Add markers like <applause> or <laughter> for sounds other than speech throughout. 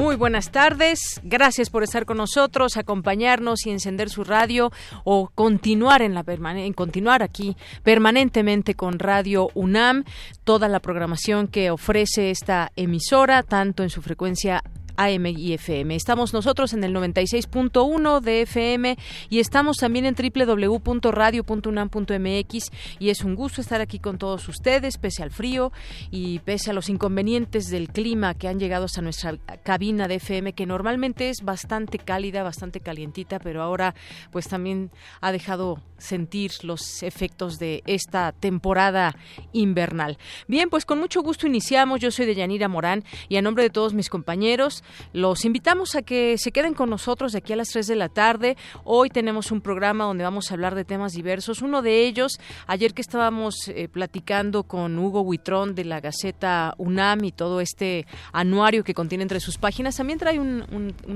Muy buenas tardes, gracias por estar con nosotros, acompañarnos y encender su radio o continuar en la en continuar aquí permanentemente con Radio UNAM, toda la programación que ofrece esta emisora, tanto en su frecuencia AM y FM. Estamos nosotros en el 96.1 de FM y estamos también en www.radio.unam.mx y es un gusto estar aquí con todos ustedes, pese al frío y pese a los inconvenientes del clima que han llegado hasta nuestra cabina de FM, que normalmente es bastante cálida, bastante calientita, pero ahora pues también ha dejado sentir los efectos de esta temporada invernal. Bien, pues con mucho gusto iniciamos. Yo soy de Yanira Morán y a nombre de todos mis compañeros los invitamos a que se queden con nosotros de aquí a las 3 de la tarde. Hoy tenemos un programa donde vamos a hablar de temas diversos. Uno de ellos, ayer que estábamos eh, platicando con Hugo Huitrón de la Gaceta UNAM y todo este anuario que contiene entre sus páginas, también trae un,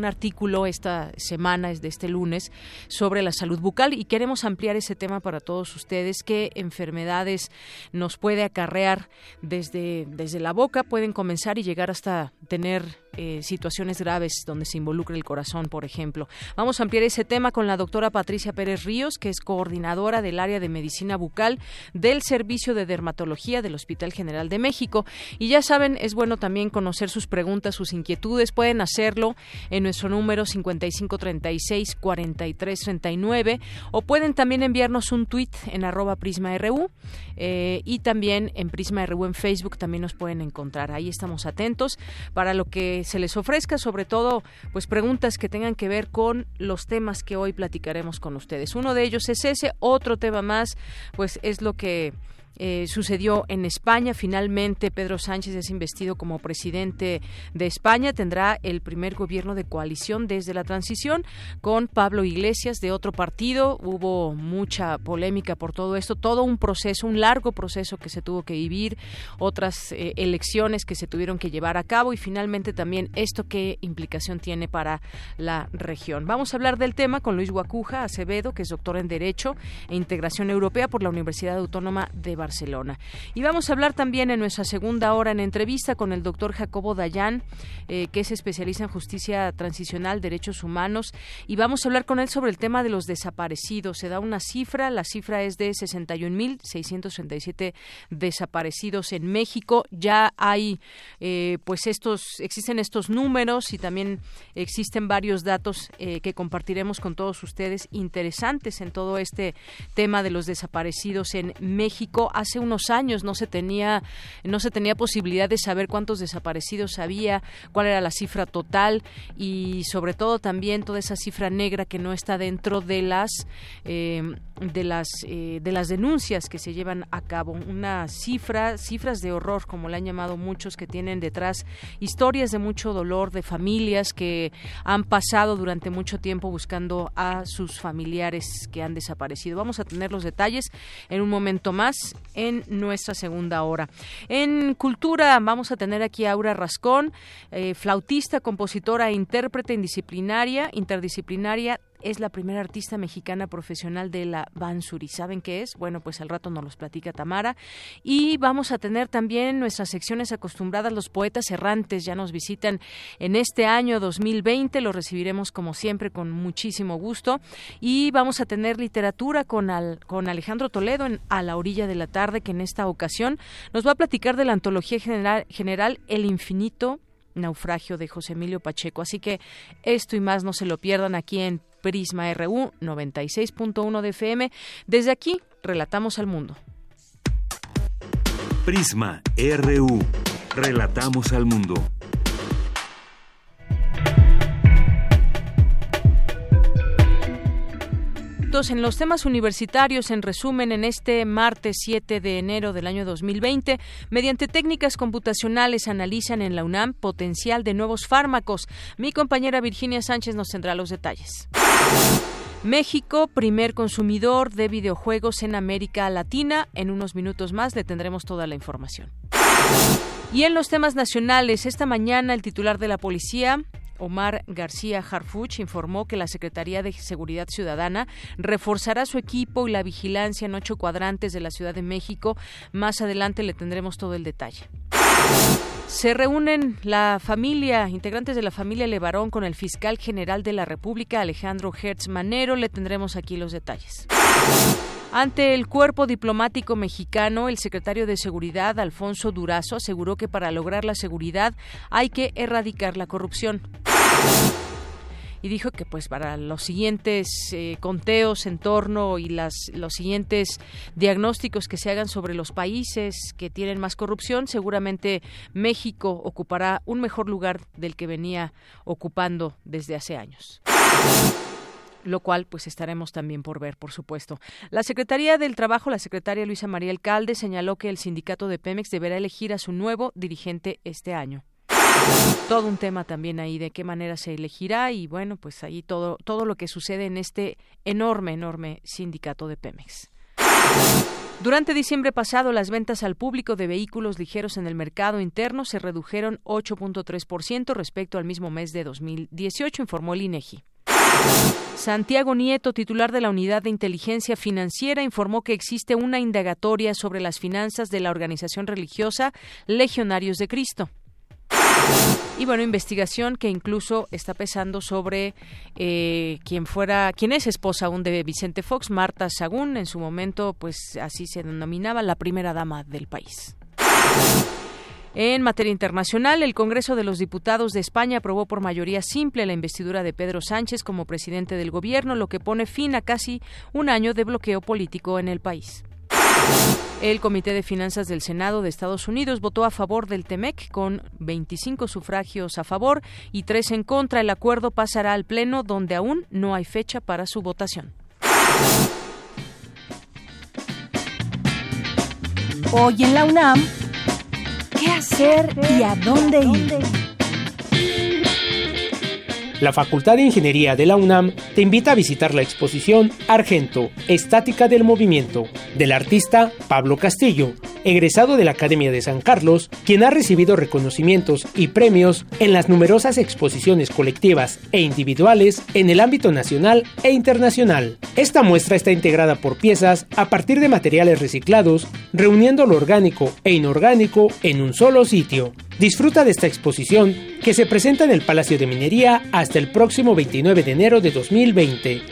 artículo esta semana, es de este lunes, sobre la salud bucal y queremos ampliar ese tema para todos ustedes. ¿Qué enfermedades nos puede acarrear desde, desde la boca? Pueden comenzar y llegar hasta tener eh, situaciones graves donde se involucra el corazón, por ejemplo. Vamos a ampliar ese tema con la doctora Patricia Pérez Ríos, que es coordinadora del área de medicina bucal del Servicio de Dermatología del Hospital General de México. Y ya saben, es bueno también conocer sus preguntas, sus inquietudes. Pueden hacerlo en nuestro número 5536-4339 o pueden también enviarnos un tweet en arroba prisma.ru eh, y también en Prisma RU en Facebook también nos pueden encontrar. Ahí estamos atentos para lo que se les ofrezca, sobre todo pues preguntas que tengan que ver con los temas que hoy platicaremos con ustedes. Uno de ellos es ese, otro tema más pues es lo que eh, sucedió en España. Finalmente, Pedro Sánchez es investido como presidente de España. Tendrá el primer gobierno de coalición desde la transición con Pablo Iglesias de otro partido. Hubo mucha polémica por todo esto, todo un proceso, un largo proceso que se tuvo que vivir, otras eh, elecciones que se tuvieron que llevar a cabo y finalmente también esto qué implicación tiene para la región. Vamos a hablar del tema con Luis Guacuja Acevedo, que es doctor en Derecho e Integración Europea por la Universidad Autónoma de Barcelona. Y vamos a hablar también en nuestra segunda hora en entrevista con el doctor Jacobo Dayan, eh, que es especialista en justicia transicional, derechos humanos, y vamos a hablar con él sobre el tema de los desaparecidos. Se da una cifra, la cifra es de 61.637 desaparecidos en México. Ya hay, eh, pues estos, existen estos números y también existen varios datos eh, que compartiremos con todos ustedes interesantes en todo este tema de los desaparecidos en México hace unos años no se tenía no se tenía posibilidad de saber cuántos desaparecidos había, cuál era la cifra total y sobre todo también toda esa cifra negra que no está dentro de las eh, de las eh, de las denuncias que se llevan a cabo. Una cifra, cifras de horror, como le han llamado muchos, que tienen detrás historias de mucho dolor de familias que han pasado durante mucho tiempo buscando a sus familiares que han desaparecido. Vamos a tener los detalles en un momento más en nuestra segunda hora. En cultura vamos a tener aquí a Aura Rascón, eh, flautista, compositora e intérprete indisciplinaria, interdisciplinaria es la primera artista mexicana profesional de la Bansuri. ¿Saben qué es? Bueno, pues al rato nos los platica Tamara. Y vamos a tener también nuestras secciones acostumbradas, los poetas errantes ya nos visitan en este año 2020, los recibiremos como siempre con muchísimo gusto. Y vamos a tener literatura con, con Alejandro Toledo en A la orilla de la tarde, que en esta ocasión nos va a platicar de la antología general, general El infinito naufragio de José Emilio Pacheco. Así que esto y más no se lo pierdan aquí en Prisma RU 96.1 de FM. Desde aquí, relatamos al mundo. Prisma RU. Relatamos al mundo. En los temas universitarios, en resumen, en este martes 7 de enero del año 2020, mediante técnicas computacionales analizan en la UNAM potencial de nuevos fármacos. Mi compañera Virginia Sánchez nos tendrá los detalles. México, primer consumidor de videojuegos en América Latina. En unos minutos más le tendremos toda la información. Y en los temas nacionales, esta mañana el titular de la policía, Omar García Harfuch informó que la Secretaría de Seguridad Ciudadana reforzará su equipo y la vigilancia en ocho cuadrantes de la Ciudad de México. Más adelante le tendremos todo el detalle. Se reúnen la familia, integrantes de la familia Levarón con el fiscal general de la República, Alejandro Hertz Manero. Le tendremos aquí los detalles. Ante el cuerpo diplomático mexicano, el secretario de Seguridad, Alfonso Durazo, aseguró que para lograr la seguridad hay que erradicar la corrupción. Y dijo que pues para los siguientes eh, conteos en torno y las, los siguientes diagnósticos que se hagan sobre los países que tienen más corrupción, seguramente México ocupará un mejor lugar del que venía ocupando desde hace años lo cual pues estaremos también por ver, por supuesto. La Secretaría del Trabajo, la secretaria Luisa María Alcalde, señaló que el sindicato de Pemex deberá elegir a su nuevo dirigente este año todo un tema también ahí de qué manera se elegirá y bueno, pues ahí todo todo lo que sucede en este enorme enorme sindicato de Pemex. Durante diciembre pasado, las ventas al público de vehículos ligeros en el mercado interno se redujeron 8.3% respecto al mismo mes de 2018, informó el INEGI. Santiago Nieto, titular de la Unidad de Inteligencia Financiera, informó que existe una indagatoria sobre las finanzas de la organización religiosa Legionarios de Cristo. Y bueno, investigación que incluso está pesando sobre eh, quien fuera, quien es esposa aún de Vicente Fox, Marta Sagún, en su momento, pues así se denominaba la primera dama del país. En materia internacional, el Congreso de los Diputados de España aprobó por mayoría simple la investidura de Pedro Sánchez como presidente del gobierno, lo que pone fin a casi un año de bloqueo político en el país. El Comité de Finanzas del Senado de Estados Unidos votó a favor del TEMEC con 25 sufragios a favor y 3 en contra. El acuerdo pasará al Pleno donde aún no hay fecha para su votación. Hoy en la UNAM, ¿qué hacer y a dónde ir? La Facultad de Ingeniería de la UNAM te invita a visitar la exposición Argento, Estática del Movimiento, del artista Pablo Castillo, egresado de la Academia de San Carlos, quien ha recibido reconocimientos y premios en las numerosas exposiciones colectivas e individuales en el ámbito nacional e internacional. Esta muestra está integrada por piezas a partir de materiales reciclados, reuniendo lo orgánico e inorgánico en un solo sitio. Disfruta de esta exposición que se presenta en el Palacio de Minería hasta el próximo 29 de enero de 2020.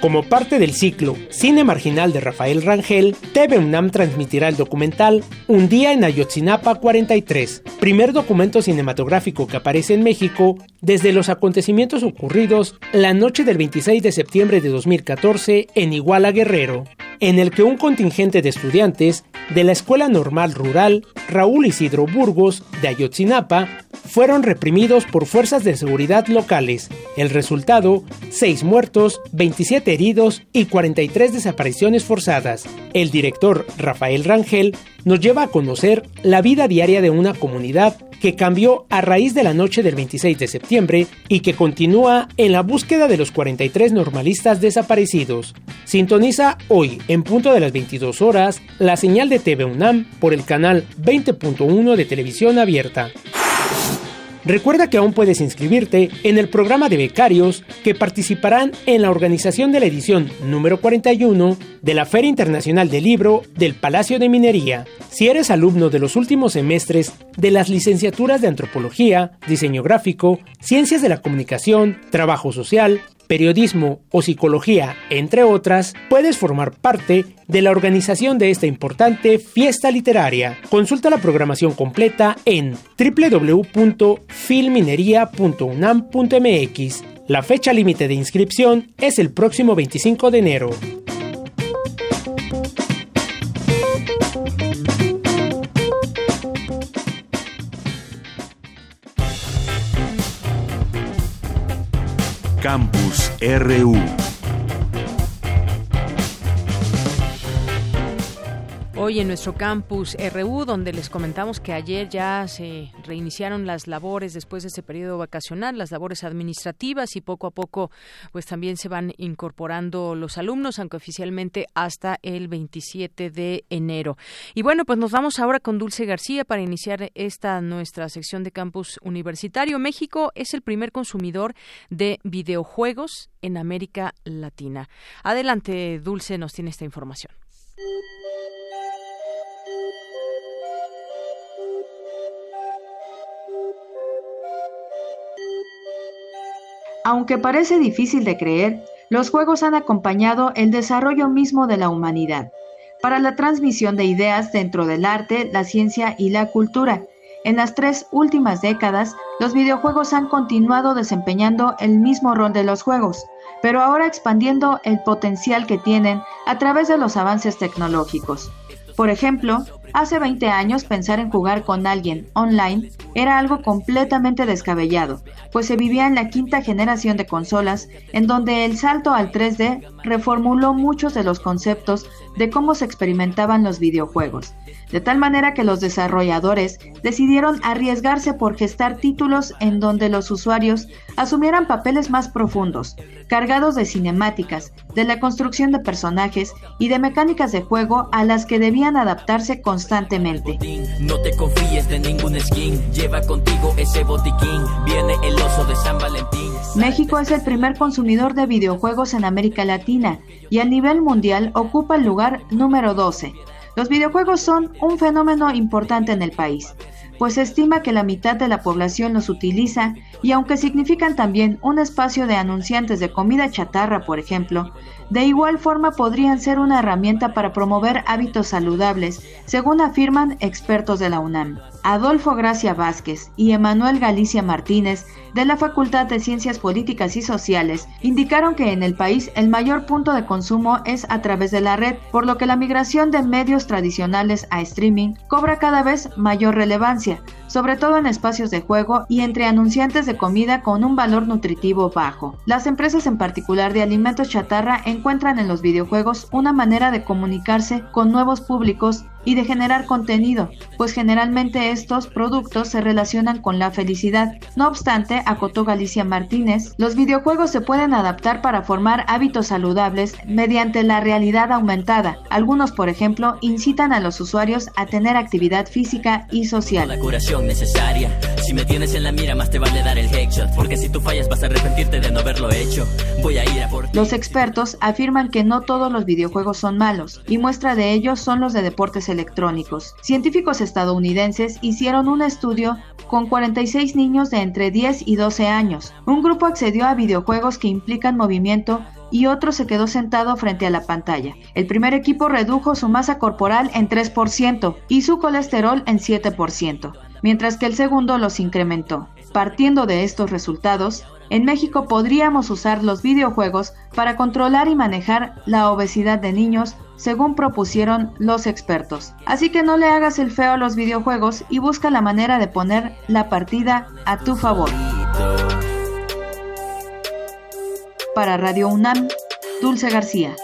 Como parte del ciclo Cine Marginal de Rafael Rangel, TV UNAM transmitirá el documental Un día en Ayotzinapa 43, primer documento cinematográfico que aparece en México desde los acontecimientos ocurridos la noche del 26 de septiembre de 2014 en Iguala Guerrero, en el que un contingente de estudiantes de la Escuela Normal Rural Raúl Isidro Burgos de Ayotzinapa fueron reprimidos por fuerzas de seguridad locales. El resultado, 6 muertos, 27 heridos y 43 desapariciones forzadas. El director Rafael Rangel nos lleva a conocer la vida diaria de una comunidad que cambió a raíz de la noche del 26 de septiembre y que continúa en la búsqueda de los 43 normalistas desaparecidos. Sintoniza hoy, en punto de las 22 horas, la señal de TV UNAM por el canal 20.1 de televisión abierta. Recuerda que aún puedes inscribirte en el programa de becarios que participarán en la organización de la edición número 41 de la Feria Internacional del Libro del Palacio de Minería. Si eres alumno de los últimos semestres de las licenciaturas de Antropología, Diseño Gráfico, Ciencias de la Comunicación, Trabajo Social, periodismo o psicología, entre otras, puedes formar parte de la organización de esta importante fiesta literaria. Consulta la programación completa en www.filminería.unam.mx. La fecha límite de inscripción es el próximo 25 de enero. Campus RU. Hoy en nuestro campus RU, donde les comentamos que ayer ya se reiniciaron las labores después de ese periodo vacacional, las labores administrativas y poco a poco pues también se van incorporando los alumnos, aunque oficialmente hasta el 27 de enero. Y bueno, pues nos vamos ahora con Dulce García para iniciar esta nuestra sección de campus universitario. México es el primer consumidor de videojuegos en América Latina. Adelante, Dulce, nos tiene esta información. Aunque parece difícil de creer, los juegos han acompañado el desarrollo mismo de la humanidad, para la transmisión de ideas dentro del arte, la ciencia y la cultura. En las tres últimas décadas, los videojuegos han continuado desempeñando el mismo rol de los juegos, pero ahora expandiendo el potencial que tienen a través de los avances tecnológicos. Por ejemplo, hace 20 años pensar en jugar con alguien online era algo completamente descabellado, pues se vivía en la quinta generación de consolas, en donde el salto al 3D reformuló muchos de los conceptos de cómo se experimentaban los videojuegos, de tal manera que los desarrolladores decidieron arriesgarse por gestar títulos en donde los usuarios asumieran papeles más profundos, cargados de cinemáticas, de la construcción de personajes y de mecánicas de juego a las que debían adaptarse constantemente. No te confíes de ningún skin, lleva contigo ese botiquín, viene el oso de San Valentín. México es el primer consumidor de videojuegos en América Latina y a nivel mundial ocupa el lugar número 12. Los videojuegos son un fenómeno importante en el país, pues se estima que la mitad de la población los utiliza y aunque significan también un espacio de anunciantes de comida chatarra, por ejemplo, de igual forma podrían ser una herramienta para promover hábitos saludables, según afirman expertos de la UNAM. Adolfo Gracia Vázquez y Emanuel Galicia Martínez de la Facultad de Ciencias Políticas y Sociales indicaron que en el país el mayor punto de consumo es a través de la red, por lo que la migración de medios tradicionales a streaming cobra cada vez mayor relevancia, sobre todo en espacios de juego y entre anunciantes de comida con un valor nutritivo bajo. Las empresas en particular de alimentos chatarra encuentran en los videojuegos una manera de comunicarse con nuevos públicos y de generar contenido, pues generalmente estos productos se relacionan con la felicidad. No obstante, acotó Galicia Martínez, los videojuegos se pueden adaptar para formar hábitos saludables mediante la realidad aumentada. Algunos, por ejemplo, incitan a los usuarios a tener actividad física y social. La curación necesaria. Si me tienes en la mira, más te vale dar el headshot, porque si tú fallas vas a arrepentirte de no haberlo hecho. Voy a ir a por Los expertos afirman que no todos los videojuegos son malos, y muestra de ellos son los de deportes electrónicos. Científicos estadounidenses hicieron un estudio con 46 niños de entre 10 y 12 años. Un grupo accedió a videojuegos que implican movimiento y otro se quedó sentado frente a la pantalla. El primer equipo redujo su masa corporal en 3% y su colesterol en 7%, mientras que el segundo los incrementó. Partiendo de estos resultados, en México podríamos usar los videojuegos para controlar y manejar la obesidad de niños según propusieron los expertos. Así que no le hagas el feo a los videojuegos y busca la manera de poner la partida a tu favor. Para Radio UNAM, Dulce García.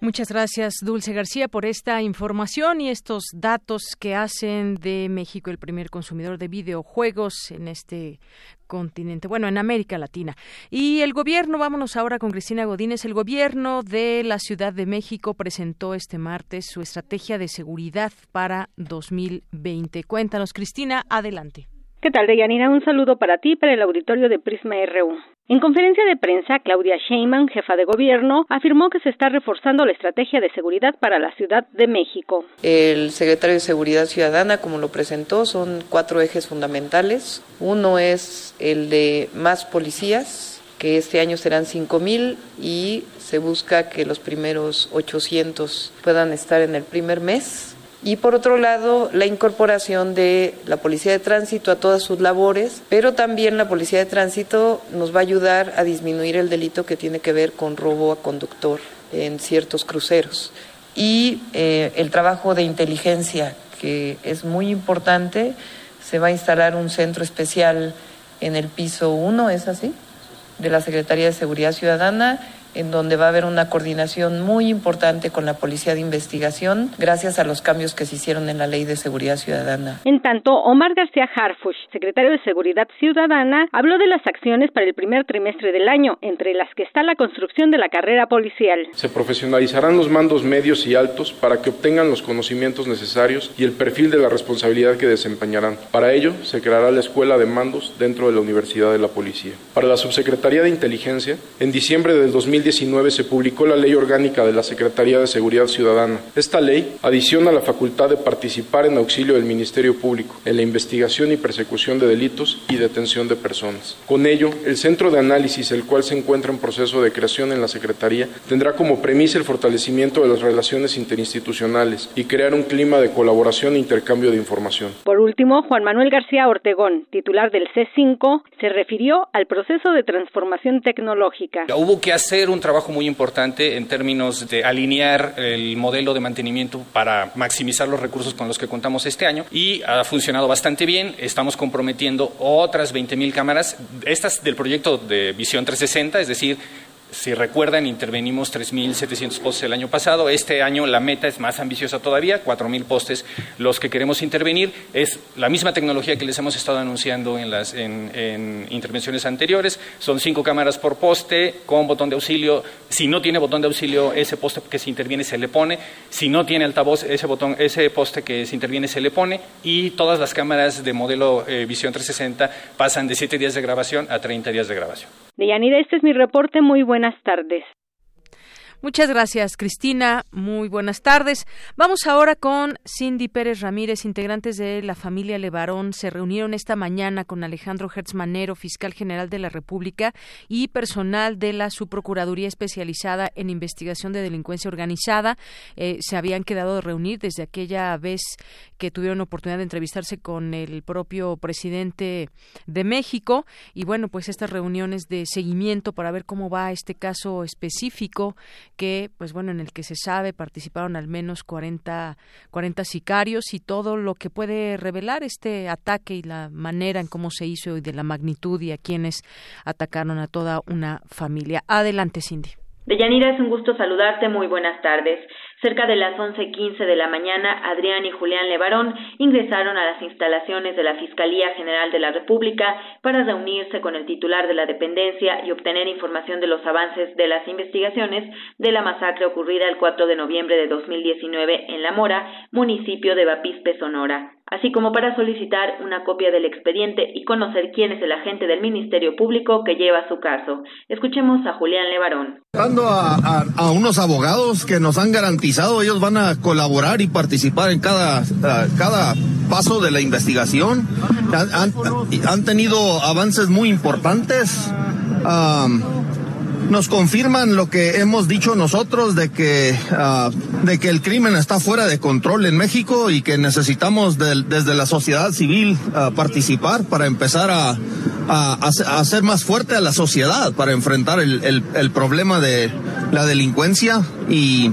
Muchas gracias, Dulce García, por esta información y estos datos que hacen de México el primer consumidor de videojuegos en este continente, bueno, en América Latina. Y el gobierno, vámonos ahora con Cristina Godínez, el gobierno de la Ciudad de México presentó este martes su estrategia de seguridad para 2020. Cuéntanos, Cristina, adelante. ¿Qué tal, Deyanira? Un saludo para ti y para el auditorio de Prisma RU. En conferencia de prensa, Claudia Sheinbaum, jefa de gobierno, afirmó que se está reforzando la estrategia de seguridad para la Ciudad de México. El secretario de Seguridad Ciudadana, como lo presentó, son cuatro ejes fundamentales. Uno es el de más policías, que este año serán 5.000 y se busca que los primeros 800 puedan estar en el primer mes y por otro lado la incorporación de la Policía de Tránsito a todas sus labores, pero también la Policía de Tránsito nos va a ayudar a disminuir el delito que tiene que ver con robo a conductor en ciertos cruceros. Y eh, el trabajo de inteligencia, que es muy importante, se va a instalar un centro especial en el piso 1, ¿es así? De la Secretaría de Seguridad Ciudadana en donde va a haber una coordinación muy importante con la Policía de Investigación, gracias a los cambios que se hicieron en la Ley de Seguridad Ciudadana. En tanto, Omar García Harfush, secretario de Seguridad Ciudadana, habló de las acciones para el primer trimestre del año, entre las que está la construcción de la carrera policial. Se profesionalizarán los mandos medios y altos para que obtengan los conocimientos necesarios y el perfil de la responsabilidad que desempeñarán. Para ello, se creará la Escuela de Mandos dentro de la Universidad de la Policía. Para la Subsecretaría de Inteligencia, en diciembre del 2019 se publicó la Ley Orgánica de la Secretaría de Seguridad Ciudadana. Esta ley adiciona la facultad de participar en auxilio del Ministerio Público en la investigación y persecución de delitos y detención de personas. Con ello, el Centro de Análisis, el cual se encuentra en proceso de creación en la Secretaría, tendrá como premisa el fortalecimiento de las relaciones interinstitucionales y crear un clima de colaboración e intercambio de información. Por último, Juan Manuel García Ortegón, titular del C5, se refirió al proceso de transformación tecnológica. Hubo que hacer un trabajo muy importante en términos de alinear el modelo de mantenimiento para maximizar los recursos con los que contamos este año y ha funcionado bastante bien. Estamos comprometiendo otras 20.000 cámaras, estas del proyecto de Visión 360, es decir, si recuerdan, intervenimos 3.700 postes el año pasado. Este año la meta es más ambiciosa todavía, 4.000 postes los que queremos intervenir. Es la misma tecnología que les hemos estado anunciando en las en, intervenciones anteriores. Son cinco cámaras por poste con botón de auxilio. Si no tiene botón de auxilio, ese poste que se interviene se le pone. Si no tiene altavoz, ese, botón, ese poste que se interviene se le pone. Y todas las cámaras de modelo eh, Visión 360 pasan de 7 días de grabación a 30 días de grabación. Deyanira, este es mi reporte. Muy buenas tardes. Muchas gracias, Cristina. Muy buenas tardes. Vamos ahora con Cindy Pérez Ramírez. Integrantes de la familia Levarón se reunieron esta mañana con Alejandro Hertzmanero, fiscal general de la República, y personal de la Subprocuraduría especializada en investigación de delincuencia organizada. Eh, se habían quedado de reunir desde aquella vez que tuvieron oportunidad de entrevistarse con el propio presidente de México. Y bueno, pues estas reuniones de seguimiento para ver cómo va este caso específico que, pues bueno, en el que se sabe participaron al menos 40, 40 sicarios y todo lo que puede revelar este ataque y la manera en cómo se hizo y de la magnitud y a quienes atacaron a toda una familia. Adelante, Cindy. Deyanira, es un gusto saludarte. Muy buenas tardes. Cerca de las 11:15 de la mañana, Adrián y Julián Levarón ingresaron a las instalaciones de la Fiscalía General de la República para reunirse con el titular de la dependencia y obtener información de los avances de las investigaciones de la masacre ocurrida el 4 de noviembre de 2019 en La Mora, municipio de Bapispe, Sonora así como para solicitar una copia del expediente y conocer quién es el agente del Ministerio Público que lleva su caso. Escuchemos a Julián Levarón. A, a, unos abogados que nos han garantizado, ellos van a colaborar y participar en cada, cada paso de la investigación. Han, tenido avances muy importantes nos confirman lo que hemos dicho nosotros de que, uh, de que el crimen está fuera de control en México y que necesitamos desde la sociedad civil uh, participar para empezar a, hacer más fuerte a la sociedad para enfrentar el problema de la delincuencia y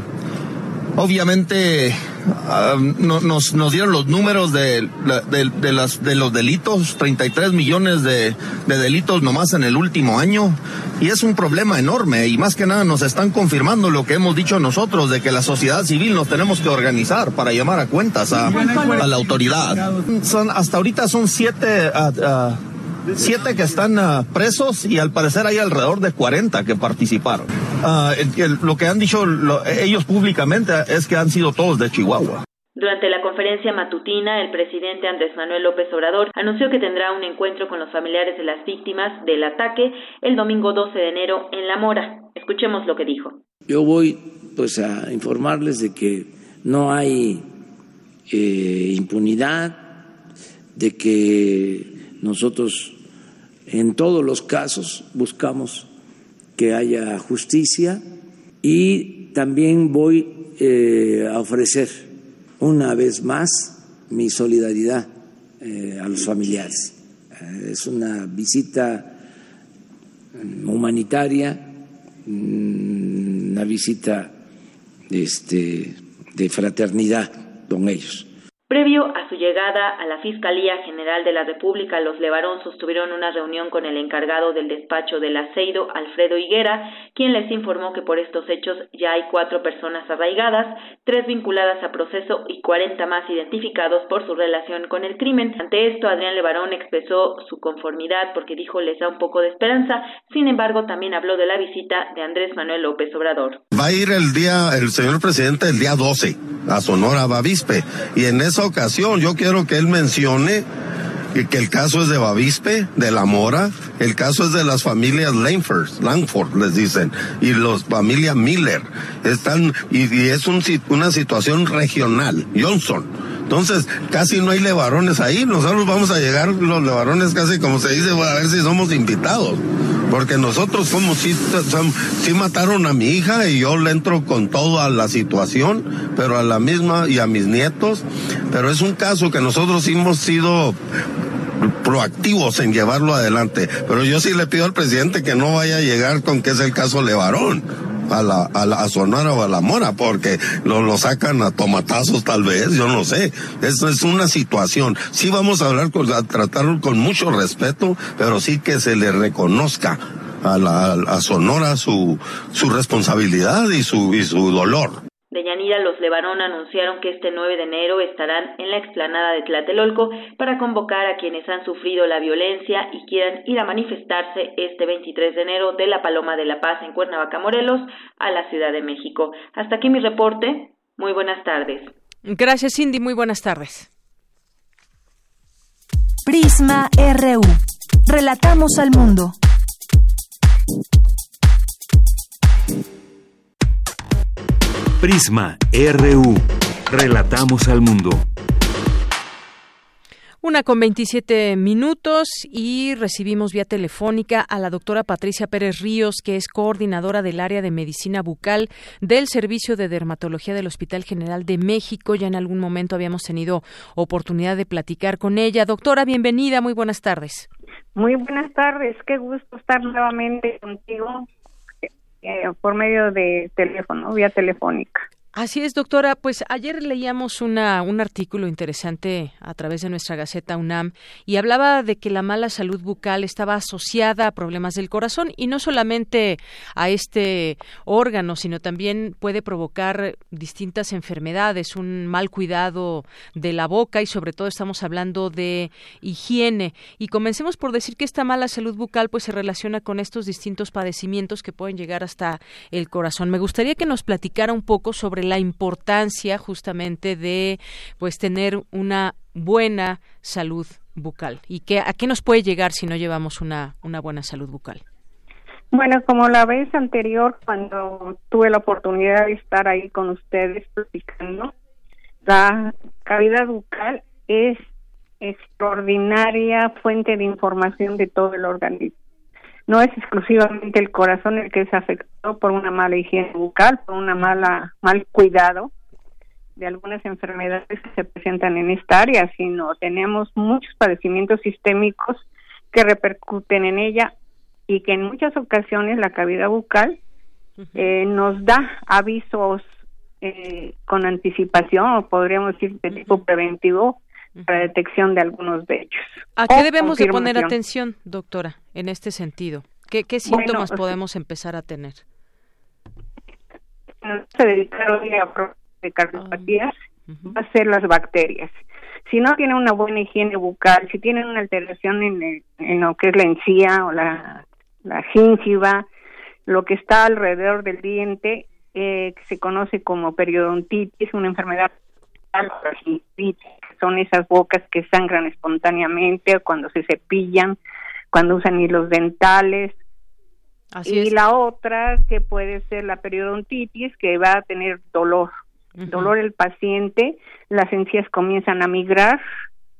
obviamente Ah, nos, nos dieron los números de, de, las, de los delitos, 33 millones de, de delitos nomás en el último año, y es un problema enorme, y más que nada nos están confirmando lo que hemos dicho nosotros, de que la sociedad civil nos tenemos que organizar para llamar a cuentas a, a la autoridad. Son, hasta ahorita son siete... Uh, siete que están uh, presos y al parecer hay alrededor de 40 que participaron. Uh, el, el, lo que han dicho lo, ellos públicamente es que han sido todos de Chihuahua. Durante la conferencia matutina, el presidente Andrés Manuel López Obrador anunció que tendrá un encuentro con los familiares de las víctimas del ataque el domingo 12 de enero en La Mora. Escuchemos lo que dijo. Yo voy pues a informarles de que no hay eh, impunidad, de que nosotros en todos los casos buscamos que haya justicia y también voy eh, a ofrecer una vez más mi solidaridad eh, a los familiares. Eh, es una visita humanitaria, mm, una visita este, de fraternidad con ellos. Previo a su llegada a la Fiscalía General de la República, los Levarón sostuvieron una reunión con el encargado del despacho del aceido, Alfredo Higuera, quien les informó que por estos hechos ya hay cuatro personas arraigadas, tres vinculadas a proceso y cuarenta más identificados por su relación con el crimen. Ante esto, Adrián Levarón expresó su conformidad porque dijo les da un poco de esperanza, sin embargo también habló de la visita de Andrés Manuel López Obrador. Va a ir el día, el señor presidente el día 12 a Sonora Bavispe y en ocasión yo quiero que él mencione que el caso es de Bavispe, de La Mora, el caso es de las familias Langford, Langford les dicen, y los familias Miller. Están, y, es un, una situación regional, Johnson. Entonces, casi no hay levarones ahí. Nosotros vamos a llegar los levarones casi como se dice, a ver si somos invitados. Porque nosotros como si, si mataron a mi hija y yo le entro con toda la situación, pero a la misma y a mis nietos. Pero es un caso que nosotros hemos sido proactivos en llevarlo adelante. Pero yo sí le pido al presidente que no vaya a llegar con que es el caso Levarón. A la, a la Sonora o a la Mora, porque lo, lo sacan a tomatazos tal vez, yo no sé. Eso es una situación. Sí vamos a hablar, con, a tratarlo con mucho respeto, pero sí que se le reconozca a, la, a Sonora su, su responsabilidad y su, y su dolor. De Yanira, los Levarón anunciaron que este 9 de enero estarán en la explanada de Tlatelolco para convocar a quienes han sufrido la violencia y quieran ir a manifestarse este 23 de enero de la Paloma de la Paz en Cuernavaca, Morelos, a la Ciudad de México. Hasta aquí mi reporte. Muy buenas tardes. Gracias, Cindy. Muy buenas tardes. Prisma RU. Relatamos al mundo. Prisma RU. Relatamos al mundo. Una con 27 minutos y recibimos vía telefónica a la doctora Patricia Pérez Ríos, que es coordinadora del área de medicina bucal del Servicio de Dermatología del Hospital General de México. Ya en algún momento habíamos tenido oportunidad de platicar con ella. Doctora, bienvenida, muy buenas tardes. Muy buenas tardes, qué gusto estar nuevamente contigo eh, por medio de teléfono, vía telefónica. Así es, doctora. Pues ayer leíamos una, un artículo interesante a través de nuestra Gaceta UNAM y hablaba de que la mala salud bucal estaba asociada a problemas del corazón y no solamente a este órgano, sino también puede provocar distintas enfermedades, un mal cuidado de la boca y sobre todo estamos hablando de higiene. Y comencemos por decir que esta mala salud bucal pues se relaciona con estos distintos padecimientos que pueden llegar hasta el corazón. Me gustaría que nos platicara un poco sobre la importancia justamente de pues tener una buena salud bucal y que a qué nos puede llegar si no llevamos una, una buena salud bucal. Bueno, como la vez anterior, cuando tuve la oportunidad de estar ahí con ustedes platicando, la cavidad bucal es extraordinaria fuente de información de todo el organismo no es exclusivamente el corazón el que es afectado por una mala higiene bucal, por una mala mal cuidado de algunas enfermedades que se presentan en esta área, sino tenemos muchos padecimientos sistémicos que repercuten en ella y que en muchas ocasiones la cavidad bucal eh, nos da avisos eh, con anticipación o podríamos decir de tipo preventivo para detección de algunos de ellos. ¿A qué debemos de poner atención, doctora, en este sentido? ¿Qué, síntomas podemos empezar a tener? se dedicar hoy a de cardiopatías va a ser las bacterias. Si no tiene una buena higiene bucal, si tienen una alteración en, en lo que es la encía o la, la gingiva, lo que está alrededor del diente, eh, que se conoce como periodontitis, una enfermedad son esas bocas que sangran espontáneamente cuando se cepillan, cuando usan hilos dentales. y la otra que puede ser la periodontitis, que va a tener dolor, dolor el paciente, las encías comienzan a migrar,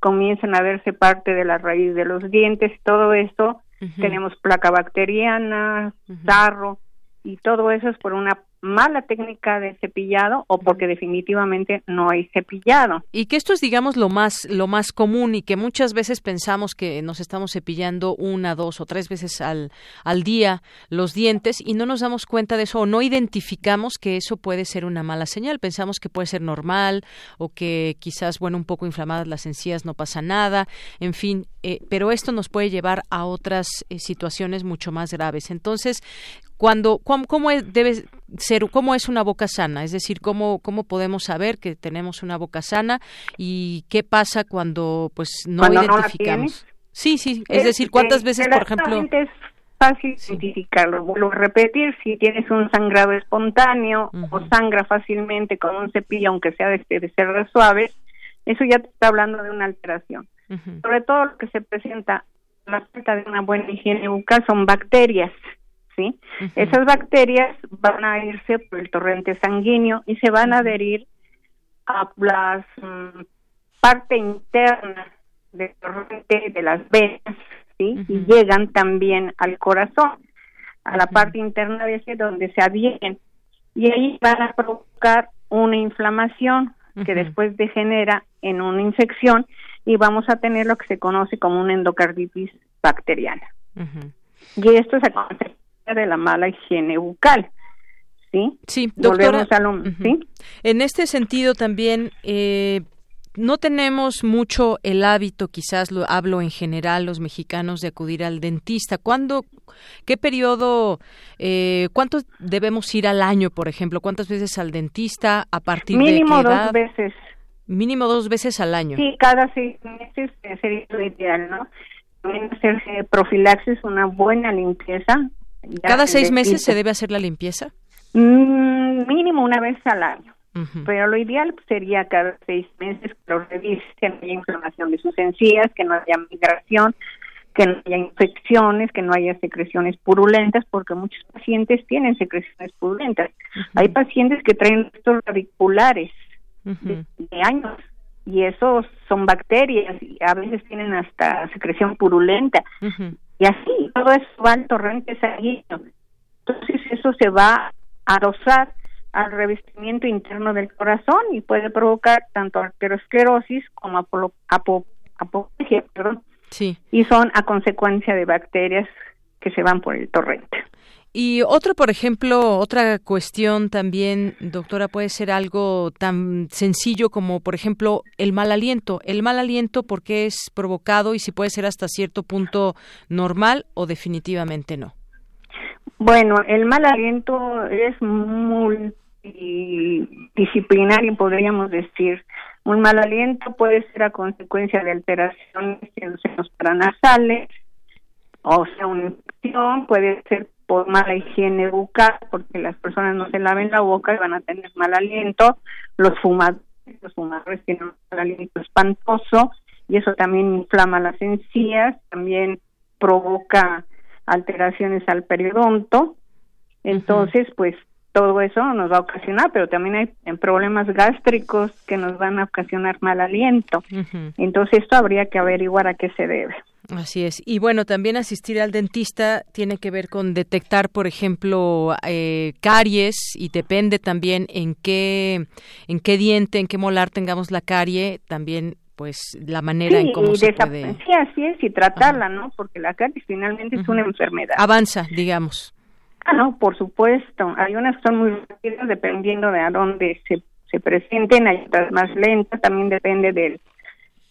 comienzan a verse parte de la raíz de los dientes, todo esto, tenemos placa bacteriana, sarro, y todo eso es por una mala técnica de cepillado o porque definitivamente no hay cepillado. Y que esto es, digamos, lo más, lo más común y que muchas veces pensamos que nos estamos cepillando una, dos o tres veces al, al día los dientes y no nos damos cuenta de eso o no identificamos que eso puede ser una mala señal. Pensamos que puede ser normal o que quizás, bueno, un poco inflamadas las encías no pasa nada, en fin, eh, pero esto nos puede llevar a otras eh, situaciones mucho más graves. Entonces, cuando cómo, debe ser cómo es una boca sana es decir cómo cómo podemos saber que tenemos una boca sana y qué pasa cuando pues no identificamos sí sí es, decir cuántas veces por ejemplo es fácil identificarlo. Vuelvo a repetir si tienes un sangrado espontáneo o sangra fácilmente con un cepillo aunque sea de, de cerdas suaves eso ya te está hablando de una alteración. Sobre todo lo que se presenta la falta de una buena higiene bucal son bacterias ¿sí? Esas bacterias van a irse por el torrente sanguíneo y se van a adherir a la mm, parte interna del torrente de las venas, ¿sí? Y llegan también al corazón, a la parte interna de ese donde se adhieren. Y ahí van a provocar una inflamación que después degenera en una infección y vamos a tener lo que se conoce como una endocarditis bacteriana. Y esto se conoce de la mala higiene bucal. ¿Sí? Sí, doctora. En este sentido también eh, no tenemos mucho el hábito, quizás lo hablo en general, los mexicanos, de acudir al dentista. ¿Cuándo, qué periodo, eh, cuántos debemos ir al año, por ejemplo? ¿Cuántas veces al dentista? ¿A partir de qué dos veces. Mínimo dos veces al año. Sí, cada seis meses sería lo ideal, ¿no? También hacerse profilaxis, una buena limpieza, ¿Cada seis meses se debe hacer la limpieza? Mm, mínimo una vez al año. Pero lo ideal sería cada seis meses que lo revise, que no haya inflamación de sus encías, que no haya migración, que no haya infecciones, que no haya secreciones purulentas, porque muchos pacientes tienen secreciones purulentas. Hay pacientes que traen estos radiculares de, años y esos son bacterias y a veces tienen hasta secreción purulenta. Y así, todo eso va al torrente sanguíneo. Entonces eso se va a rozar al revestimiento interno del corazón y puede provocar tanto arteriosclerosis como apoplejía, perdón. Sí. Y son a consecuencia de bacterias que se van por el torrente. Y otro, por ejemplo, otra cuestión también, doctora, puede ser algo tan sencillo como, por ejemplo, el mal aliento. El mal aliento, ¿por qué es provocado y si puede ser hasta cierto punto normal o definitivamente no? Bueno, el mal aliento es multidisciplinario, podríamos decir. Un mal aliento puede ser a consecuencia de alteraciones en los senos paranasales, o sea, una infección, puede ser por mala higiene bucal, porque las personas no se laven la boca y van a tener mal aliento, los fumadores, los fumadores tienen un mal aliento espantoso y eso también inflama las encías, también provoca alteraciones al periodonto, entonces pues todo eso nos va a ocasionar, pero también hay problemas gástricos que nos van a ocasionar mal aliento. Entonces esto habría que averiguar a qué se debe. Así es. Y bueno, también asistir al dentista tiene que ver con detectar, por ejemplo, eh, caries y depende también en qué, en qué diente, en qué molar tengamos la carie, también pues la manera en cómo se puede... Sí, así es, y tratarla, ¿no? Porque la caries finalmente es una enfermedad. Avanza, digamos. Ah, no, por supuesto. Hay unas que son muy rápidas dependiendo de a dónde se, se presenten, hay otras más lentas, también depende del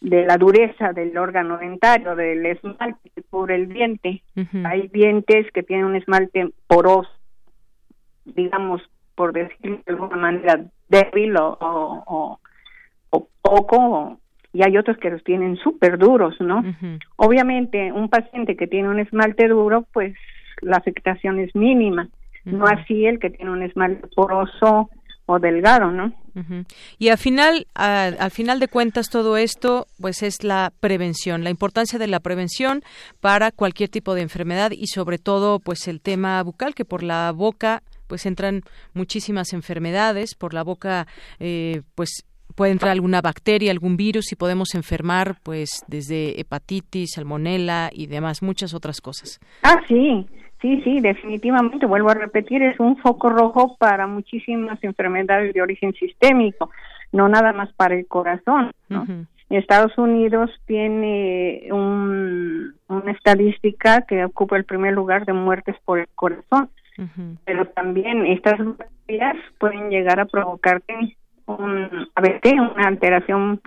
de la dureza del órgano dentario, del esmalte que cubre el diente. Hay dientes que tienen un esmalte poroso, digamos, por decirlo de alguna manera, débil o, o, o, poco, y hay otros que los tienen súper duros, ¿no? Obviamente, un paciente que tiene un esmalte duro, pues la afectación es mínima, no así el que tiene un esmalte poroso o delgado, ¿no? Y al final, al final de cuentas, todo esto, pues es la prevención, la importancia de la prevención para cualquier tipo de enfermedad y sobre todo, pues el tema bucal, que por la boca, pues entran muchísimas enfermedades, por la boca, eh, pues puede entrar alguna bacteria, algún virus y podemos enfermar pues desde hepatitis, salmonela y demás, muchas otras cosas. Ah, sí, sí, sí, definitivamente, vuelvo a repetir, es un foco rojo para muchísimas enfermedades de origen sistémico, no nada más para el corazón, ¿no? Estados Unidos tiene un, una estadística que ocupa el primer lugar de muertes por el corazón, pero también estas bacterias pueden llegar a provocarte un una alteración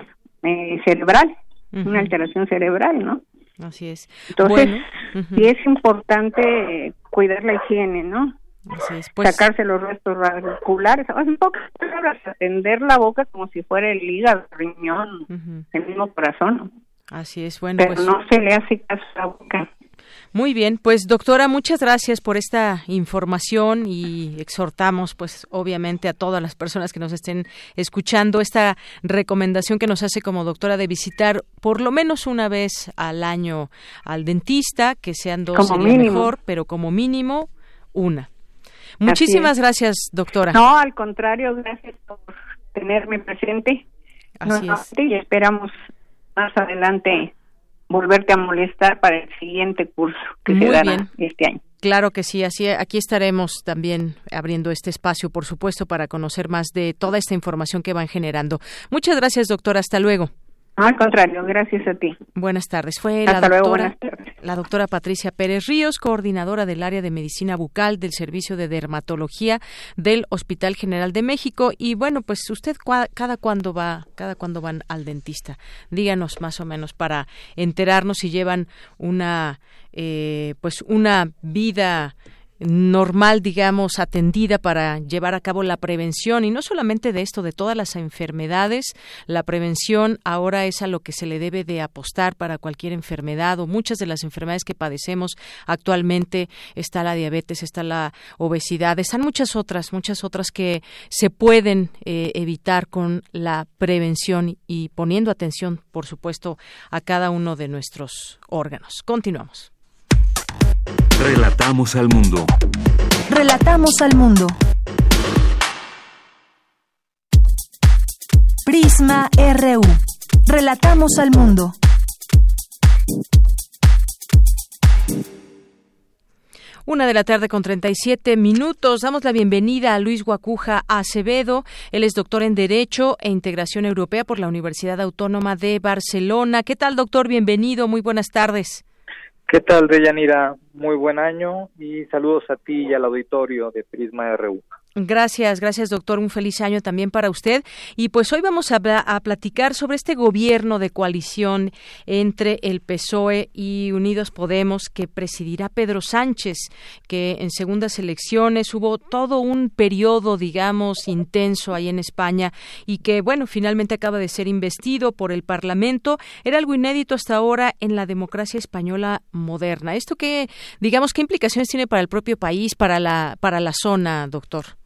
eh, cerebral, una alteración cerebral, ¿no? Así es. Entonces, sí es importante cuidar la higiene, ¿no? Así es. Pues, Sacarse los restos radiculares, en pocas palabras, atender la boca como si fuera el hígado, el riñón, el mismo corazón. Así es, bueno. Pero pues no se le hace caso a la boca. Muy bien, pues doctora, muchas gracias por esta información y exhortamos, pues obviamente a todas las personas que nos estén escuchando esta recomendación que nos hace como doctora de visitar por lo menos una vez al año al dentista, que sean dos sería mejor, pero como mínimo una. Muchísimas gracias, doctora. No, al contrario, gracias por tenerme presente. Así es. Y esperamos más adelante volverte a molestar para el siguiente curso que se dará este año. Claro que sí, así aquí estaremos también abriendo este espacio, por supuesto, para conocer más de toda esta información que van generando. Muchas gracias, doctora. Hasta luego. Al contrario, gracias a ti. Buenas tardes. Fue la doctora, la doctora Patricia Pérez Ríos, coordinadora del área de medicina bucal del Servicio de Dermatología del Hospital General de México. Y bueno, pues usted cada cuándo va, cada cuándo van al dentista. Díganos más o menos para enterarnos si llevan una, eh, pues una vida normal, digamos, atendida para llevar a cabo la prevención y no solamente de esto, de todas las enfermedades. La prevención ahora es a lo que se le debe de apostar para cualquier enfermedad o muchas de las enfermedades que padecemos actualmente. Está la diabetes, está la obesidad, están muchas otras, muchas otras que se pueden eh, evitar con la prevención y poniendo atención, por supuesto, a cada uno de nuestros órganos. Continuamos. Relatamos al mundo. Relatamos al mundo. Prisma RU. Relatamos al mundo. Una de la tarde con 37 minutos. Damos la bienvenida a Luis Guacuja Acevedo. Él es doctor en Derecho e Integración Europea por la Universidad Autónoma de Barcelona. ¿Qué tal, doctor? Bienvenido. Muy buenas tardes. ¿Qué tal, Deyanira? Muy buen año y saludos a ti y al auditorio de Prisma RU. Gracias, gracias doctor. Un feliz año también para usted. Y pues hoy vamos a, a, platicar sobre este gobierno de coalición entre el PSOE y Unidos Podemos que presidirá Pedro Sánchez, que en segundas elecciones hubo todo un periodo, digamos, intenso ahí en España y que, bueno, finalmente acaba de ser investido por el Parlamento. Era algo inédito hasta ahora en la democracia española moderna. ¿Esto qué, digamos, qué implicaciones tiene para el propio país, para la, para la zona, doctor?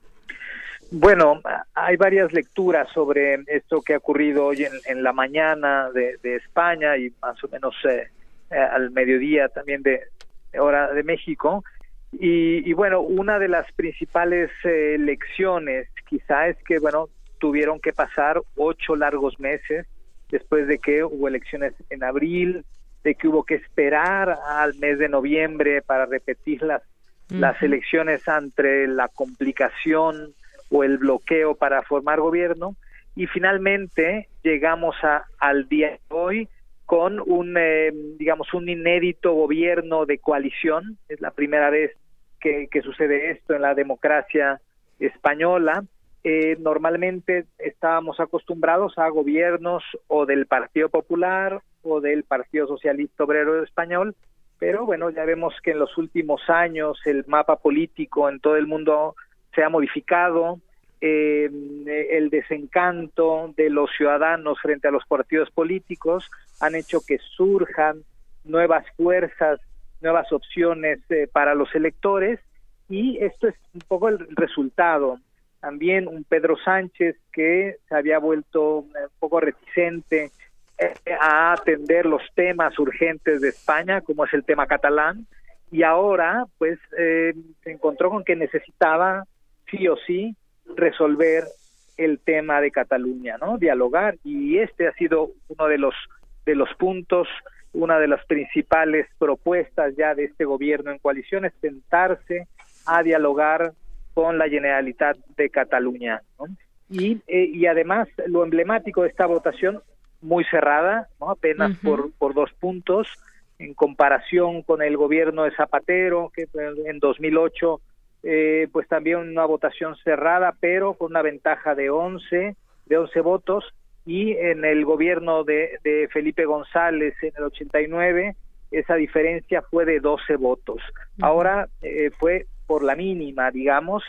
Bueno, hay varias lecturas sobre esto que ha ocurrido hoy en, la mañana de, España y más o menos eh, eh, al mediodía también de, hora de México. Y, bueno, una de las principales eh, lecciones quizá es que, bueno, tuvieron que pasar ocho largos meses después de que hubo elecciones en abril, de que hubo que esperar al mes de noviembre para repetir las, las elecciones ante la complicación o el bloqueo para formar gobierno. Y finalmente llegamos a, al día de hoy con un eh, digamos un inédito gobierno de coalición. Es la primera vez que, que sucede esto en la democracia española. Eh, normalmente estábamos acostumbrados a gobiernos o del Partido Popular o del Partido Socialista Obrero Español pero bueno ya vemos que en los últimos años el mapa político en todo el mundo se ha modificado, eh, el desencanto de los ciudadanos frente a los partidos políticos han hecho que surjan nuevas fuerzas, nuevas opciones eh, para los electores y esto es un poco el resultado. También un Pedro Sánchez que se había vuelto un poco reticente eh, a atender los temas urgentes de España, como es el tema catalán, y ahora pues se encontró con que necesitaba sí o sí resolver el tema de Cataluña, ¿no? Dialogar y este ha sido uno de los de los puntos, una de las principales propuestas ya de este gobierno en coalición es sentarse a dialogar con la Generalitat de Cataluña. Y, eh, y además lo emblemático de esta votación, muy cerrada, ¿no? apenas por, por dos puntos, en comparación con el gobierno de Zapatero, que en 2008 eh, pues también una votación cerrada, pero con una ventaja de 11, de 11 votos, y en el gobierno de, de Felipe González en el 89 esa diferencia fue de 12 votos. Ahora eh, fue por la mínima, digamos,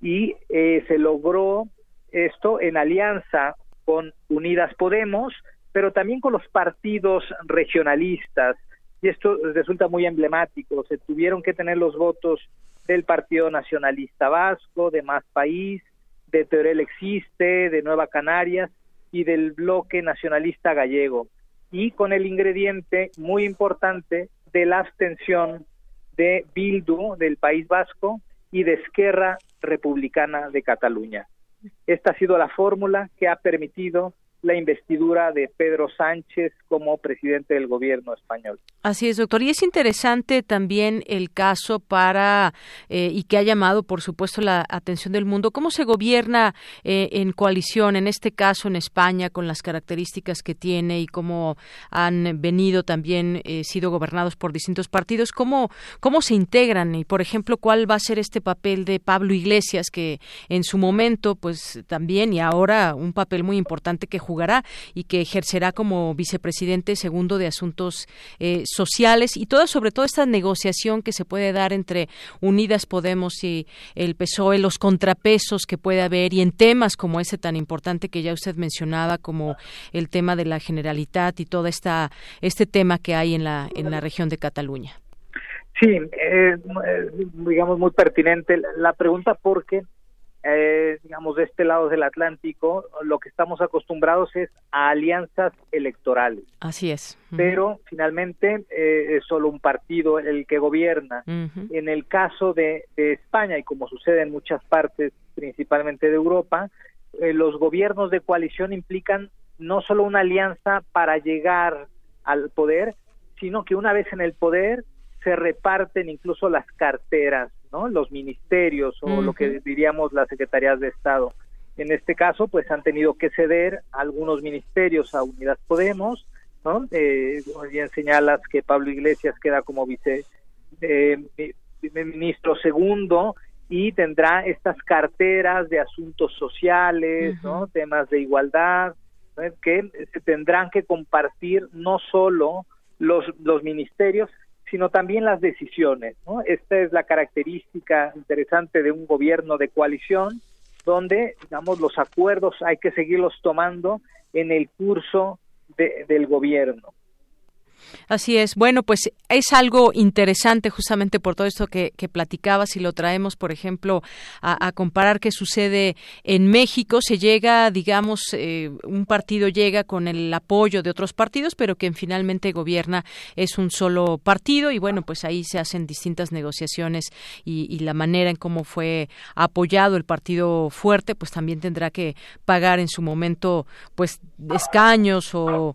y eh, se logró esto en alianza con Unidas Podemos, pero también con los partidos regionalistas. Y esto resulta muy emblemático. Se tuvieron que tener los votos del Partido Nacionalista Vasco, de Más País, de Teorel Existe, de Nueva Canarias y del Bloque Nacionalista Gallego. Y con el ingrediente muy importante de la abstención de Bildu del País Vasco y de Esquerra Republicana de Cataluña. Esta ha sido la fórmula que ha permitido la investidura de Pedro Sánchez como presidente del gobierno español. Así es, doctor. Y es interesante también el caso para, eh, y que ha llamado, por supuesto, la atención del mundo, cómo se gobierna eh, en coalición, en este caso en España, con las características que tiene y cómo han venido también, eh, sido gobernados por distintos partidos, cómo, cómo se integran y, por ejemplo, cuál va a ser este papel de Pablo Iglesias, que en su momento, pues también y ahora un papel muy importante que jugará y que ejercerá como vicepresidente segundo de Asuntos eh, Sociales y toda, sobre todo, esta negociación que se puede dar entre Unidas Podemos y el PSOE, los contrapesos que puede haber y en temas como ese tan importante que ya usted mencionaba, como el tema de la generalitat y todo esta, este tema que hay en la, en la región de Cataluña. Sí, eh, digamos muy pertinente la pregunta porque eh, digamos, de este lado del Atlántico, lo que estamos acostumbrados es a alianzas electorales. Así es. Pero finalmente eh, es solo un partido el que gobierna. En el caso de, España, y como sucede en muchas partes, principalmente de Europa, eh, los gobiernos de coalición implican no solo una alianza para llegar al poder, sino que una vez en el poder se reparten incluso las carteras los ministerios o lo que diríamos las secretarías de Estado. En este caso, pues han tenido que ceder algunos ministerios a Unidas Podemos, ¿no? Eh, bien señalas que Pablo Iglesias queda como vice eh, ministro segundo y tendrá estas carteras de asuntos sociales, ¿no? Temas de igualdad, que se tendrán que compartir no solo los, los ministerios, sino también las decisiones. ¿no? Esta es la característica interesante de un gobierno de coalición, donde, digamos, los acuerdos hay que seguirlos tomando en el curso del gobierno. Así es. Bueno, pues es algo interesante justamente por todo esto que, platicabas y lo traemos, por ejemplo, a, comparar qué sucede en México. Se llega, digamos, eh, un partido llega con el apoyo de otros partidos, pero quien finalmente gobierna es un solo partido y bueno, pues ahí se hacen distintas negociaciones y, la manera en cómo fue apoyado el partido fuerte, pues también tendrá que pagar en su momento, pues, escaños o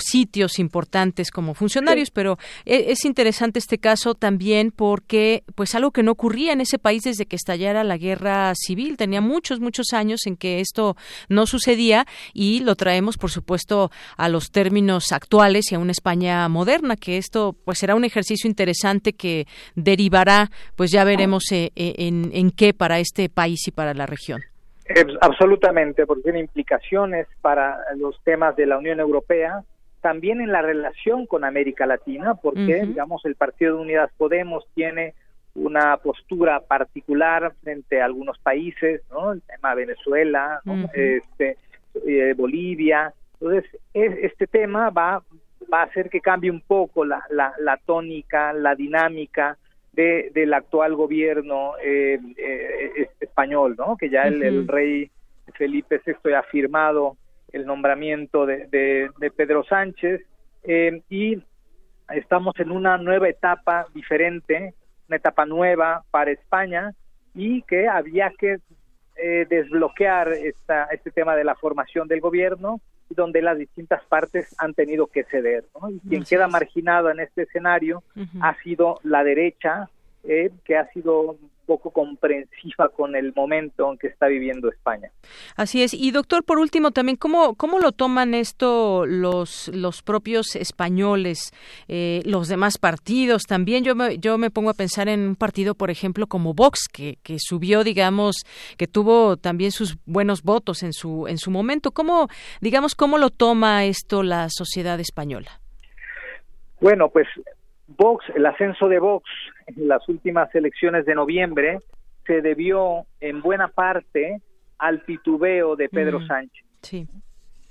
sitios importantes como funcionarios, pero e, es interesante este caso también porque pues algo que no ocurría en ese país desde que estallara la guerra civil, tenía muchos muchos años en que esto no sucedía y lo traemos por supuesto a los términos actuales y a una España moderna, que esto pues será un ejercicio interesante que derivará, pues ya veremos eh, eh, en, en qué para este país y para la región. Absolutamente, porque tiene implicaciones para los temas de la Unión Europea, también en la relación con América Latina, porque, digamos, el Partido de Unidas Podemos tiene una postura particular frente a algunos países, ¿no? El tema Venezuela, este, eh, Bolivia. Entonces, este tema va, va a hacer que cambie un poco la, la, tónica, la dinámica de, del actual gobierno eh, eh, español, ¿no? Que ya el, el rey Felipe VI ha firmado el nombramiento de, de, Pedro Sánchez eh, y estamos en una nueva etapa diferente, una etapa nueva para España y que había que eh, desbloquear esta, este tema de la formación del gobierno, donde las distintas partes han tenido que ceder. Y quien queda marginado en este escenario ha sido la derecha, eh, que ha sido poco comprensiva con el momento en que está viviendo España. Así es. Y doctor, por último, también, ¿cómo, cómo lo toman esto los, los propios españoles, eh, los demás partidos? También yo me, yo me pongo a pensar en un partido, por ejemplo, como Vox, que, que subió, digamos, que tuvo también sus buenos votos en su, en su momento. ¿Cómo, digamos, cómo lo toma esto la sociedad española? Bueno, pues Vox, el ascenso de Vox en las últimas elecciones de noviembre se debió en buena parte al titubeo de Pedro mm, Sánchez. Sí.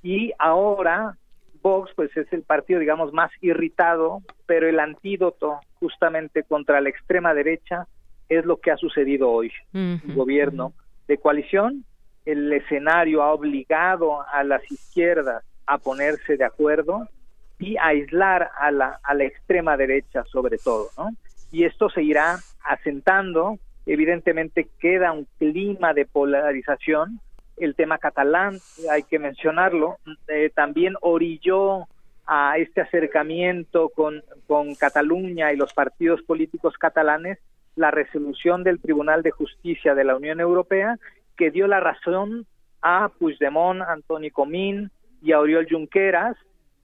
Y ahora Vox pues es el partido digamos más irritado, pero el antídoto justamente contra la extrema derecha es lo que ha sucedido hoy. El gobierno de coalición, el escenario ha obligado a las izquierdas a ponerse de acuerdo y aislar a la, a la extrema derecha sobre todo, ¿no? Y esto se irá asentando, evidentemente queda un clima de polarización, el tema catalán, hay que mencionarlo, eh, también orilló a este acercamiento con, Cataluña y los partidos políticos catalanes la resolución del Tribunal de Justicia de la Unión Europea que dio la razón a Puigdemont, Antoni Comín y a Oriol Junqueras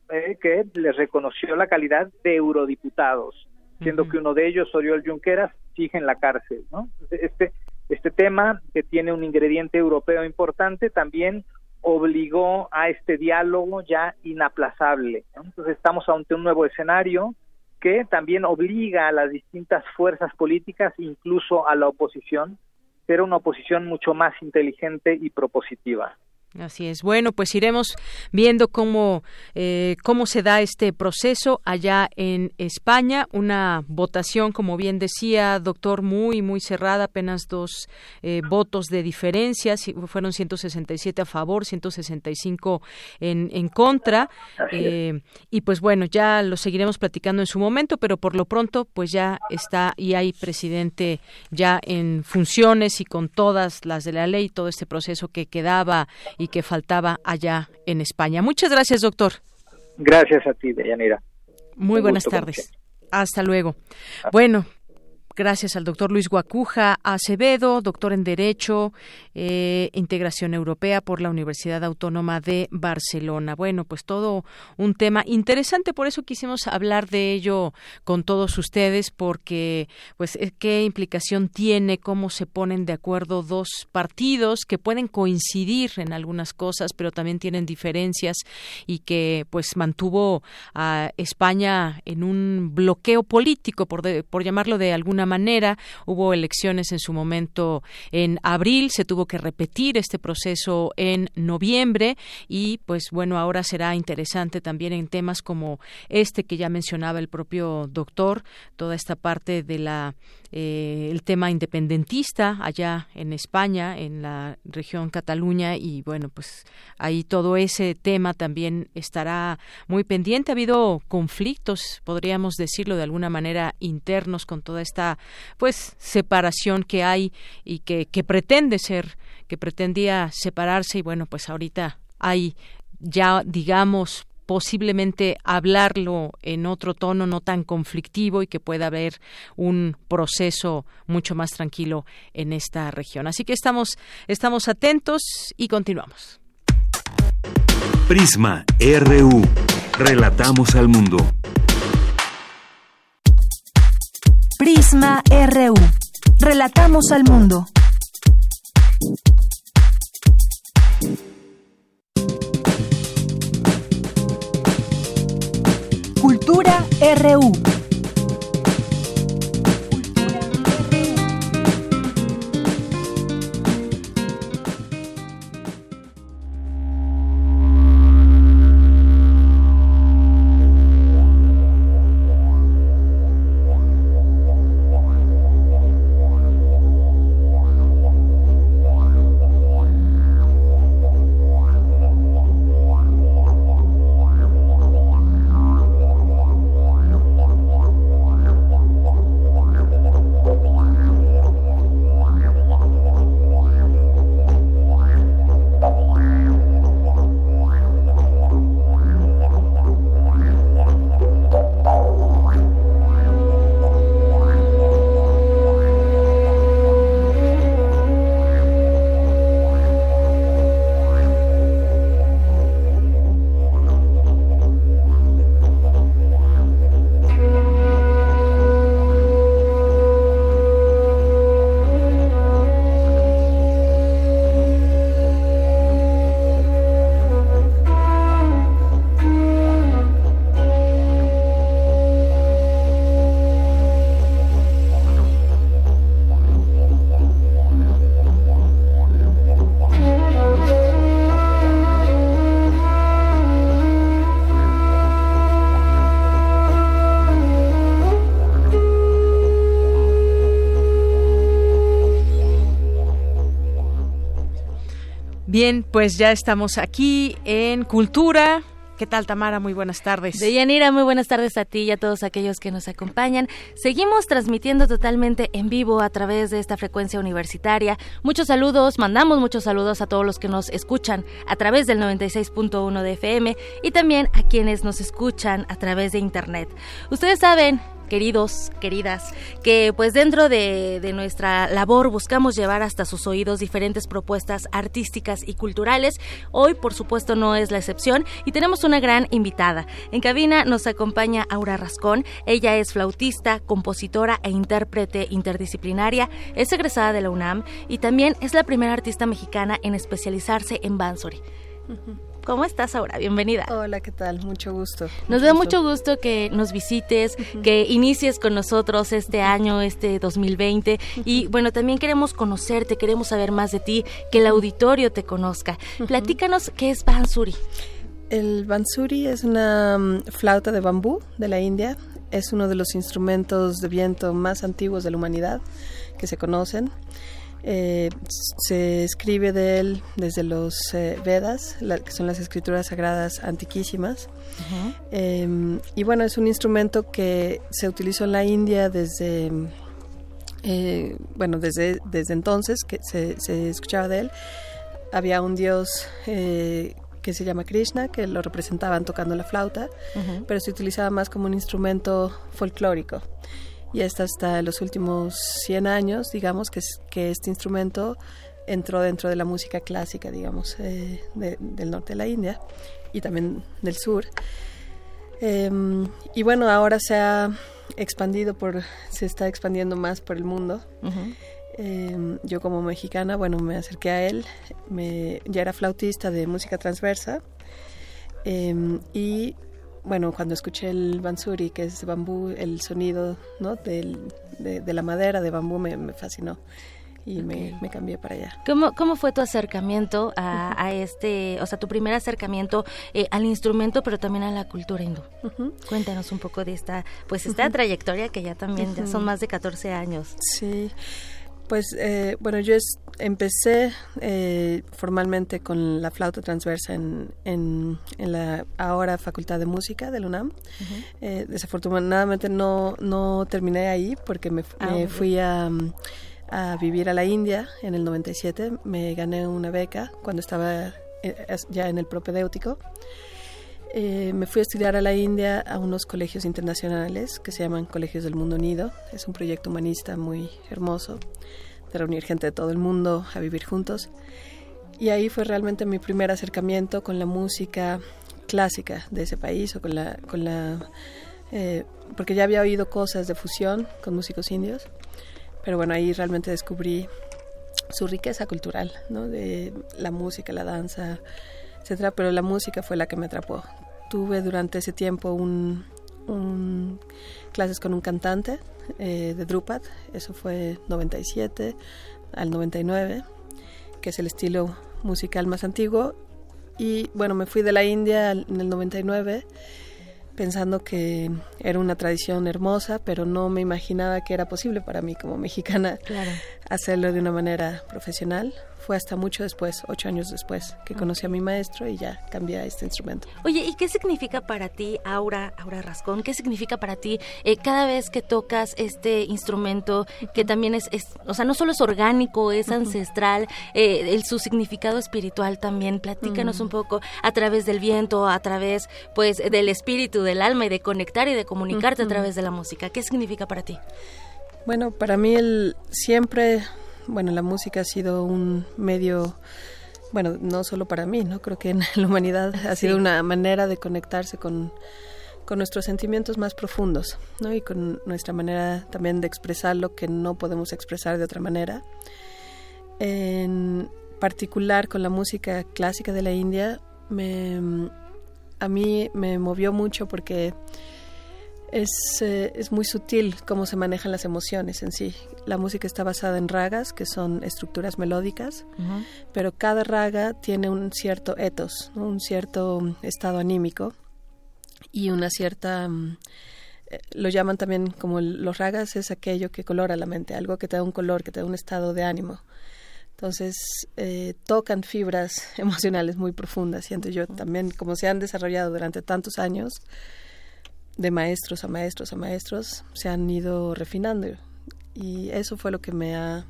eh, que les reconoció la calidad de eurodiputados, siendo que uno de ellos, Oriol Junqueras, sigue en la cárcel. ¿no? Este, este tema, que tiene un ingrediente europeo importante, también obligó a este diálogo ya inaplazable. Entonces estamos ante un nuevo escenario que también obliga a las distintas fuerzas políticas, incluso a la oposición, a ser una oposición mucho más inteligente y propositiva. Así es. Bueno, pues iremos viendo cómo, eh, cómo se da este proceso allá en España. Una votación, como bien decía, doctor, muy, muy cerrada, apenas dos eh, votos de diferencia. Fueron 167 a favor, 165 en, en contra. Eh, y pues bueno, ya lo seguiremos platicando en su momento, pero por lo pronto, pues ya está y hay presidente ya en funciones y con todas las de la ley, todo este proceso que quedaba y que faltaba allá en España. Muchas gracias, doctor. Gracias a ti, Deyanira. Muy buenas tardes. Hasta luego. Bueno, Gracias al doctor Luis Guacuja Acevedo, doctor en Derecho, eh, Integración Europea por la Universidad Autónoma de Barcelona. Bueno, pues todo un tema interesante, por eso quisimos hablar de ello con todos ustedes, porque pues eh, qué implicación tiene, cómo se ponen de acuerdo dos partidos que pueden coincidir en algunas cosas, pero también tienen diferencias y que pues mantuvo a España en un bloqueo político, por, por llamarlo de alguna manera. Hubo elecciones en su momento en abril, se tuvo que repetir este proceso en noviembre y pues bueno, ahora será interesante también en temas como este que ya mencionaba el propio doctor, toda esta parte de la eh, el tema independentista allá en España, en la región Cataluña y bueno, pues ahí todo ese tema también estará muy pendiente. Ha habido conflictos, podríamos decirlo de alguna manera, internos con toda esta pues separación que hay y que, que pretende ser, que pretendía separarse y bueno, pues ahorita hay ya digamos posiblemente hablarlo en otro tono no tan conflictivo y que pueda haber un proceso mucho más tranquilo en esta región. Así que estamos, estamos atentos y continuamos. Prisma RU. Relatamos al mundo. Prisma RU. Relatamos al mundo. RU. Bien, pues ya estamos aquí en Cultura. ¿Qué tal, Tamara? Muy buenas tardes. Deyanira, muy buenas tardes a ti y a todos aquellos que nos acompañan. Seguimos transmitiendo totalmente en vivo a través de esta frecuencia universitaria. Muchos saludos, mandamos muchos saludos a todos los que nos escuchan a través del 96.1 de FM y también a quienes nos escuchan a través de Internet. Ustedes saben, queridos, queridas, que pues dentro de, nuestra labor buscamos llevar hasta sus oídos diferentes propuestas artísticas y culturales. Hoy, por supuesto, no es la excepción y tenemos una gran invitada. En cabina nos acompaña Aura Rascón. Ella es flautista, compositora e intérprete interdisciplinaria. Es egresada de la UNAM y también es la primera artista mexicana en especializarse en Bansori. ¿Cómo estás ahora? Bienvenida. Hola, ¿qué tal? Mucho gusto. Nos da mucho gusto que nos visites, que inicies con nosotros este año, este 2020. Y bueno, también queremos conocerte, queremos saber más de ti, que el auditorio te conozca. Platícanos qué es Bansuri. El Bansuri es una mm, flauta de bambú de la India. Es uno de los instrumentos de viento más antiguos de la humanidad que se conocen. Eh, se escribe de él desde los eh, Vedas, que son las escrituras sagradas antiquísimas. Em, y bueno, es un instrumento que se utilizó en la India desde, eh, bueno, desde, desde entonces que se, se, escuchaba de él. Había un dios que se llama Krishna, que lo representaban tocando la flauta, pero se utilizaba más como un instrumento folclórico y hasta hasta los últimos 100 años, digamos, que, que este instrumento entró dentro de la música clásica, digamos, eh, del norte de la India y también del sur. Em, y bueno, ahora se ha expandido por, se está expandiendo más por el mundo. Em, yo como mexicana, bueno, me acerqué a él, me, ya era flautista de música transversa em, y bueno, cuando escuché el bansuri, que es bambú, el sonido ¿no? de, la madera de bambú me, fascinó y me, cambié para allá. ¿Cómo, cómo fue tu acercamiento a, este, o sea, tu primer acercamiento eh, al instrumento, pero también a la cultura hindú? Cuéntanos un poco de esta, pues esta trayectoria que ya también ya son más de 14 años. Sí, pues eh, bueno, yo empecé eh, formalmente con la flauta transversa en, en, la ahora Facultad de Música del UNAM. Eh, desafortunadamente no, no terminé ahí porque me, ah, fui a, a, vivir a la India en el 97. Me gané una beca cuando estaba ya en el propedéutico. Me fui a estudiar a la India a unos colegios internacionales que se llaman Colegios del Mundo Unido. Es un proyecto humanista muy hermoso de reunir gente de todo el mundo a vivir juntos. Y ahí fue realmente mi primer acercamiento con la música clásica de ese país o con la, con la eh, porque ya había oído cosas de fusión con músicos indios, pero bueno, ahí realmente descubrí su riqueza cultural, ¿no? De la música, la danza, etcétera, pero la música fue la que me atrapó. Tuve durante ese tiempo un, un clases con un cantante eh, de Drupad, eso fue 97 al 99, que es el estilo musical más antiguo. Y bueno, me fui de la India en el 99 pensando que era una tradición hermosa, pero no me imaginaba que era posible para mí como mexicana hacerlo de una manera profesional fue hasta mucho después, ocho años después, que conocí a mi maestro y ya cambié a este instrumento. Oye, ¿y qué significa para ti, Aura, Aura Rascón? ¿Qué significa para ti eh, cada vez que tocas este instrumento que también es, o sea, no solo es orgánico, es ancestral, eh, el, su significado espiritual también? Platícanos un poco a través del viento, a través, pues, del espíritu, del alma y de conectar y de comunicarte a través de la música. ¿Qué significa para ti? Bueno, para mí el siempre bueno, la música ha sido un medio, bueno, no solo para mí, ¿no? Creo que en la humanidad ha sido una manera de conectarse con, con nuestros sentimientos más profundos, ¿no? Y con nuestra manera también de expresar lo que no podemos expresar de otra manera. En particular con la música clásica de la India, me, a mí me movió mucho porque es, eh, es, muy sutil cómo se manejan las emociones en sí. La música está basada en ragas, que son estructuras melódicas, pero cada raga tiene un cierto ethos, un cierto estado anímico y una cierta... Mm, eh, lo llaman también como los ragas es aquello que colora la mente, algo que te da un color, que te da un estado de ánimo. Entonces, eh, tocan fibras <laughs> emocionales muy profundas, siento yo también, como se han desarrollado durante tantos años, de maestros a maestros a maestros, se han ido refinando. Y eso fue lo que me ha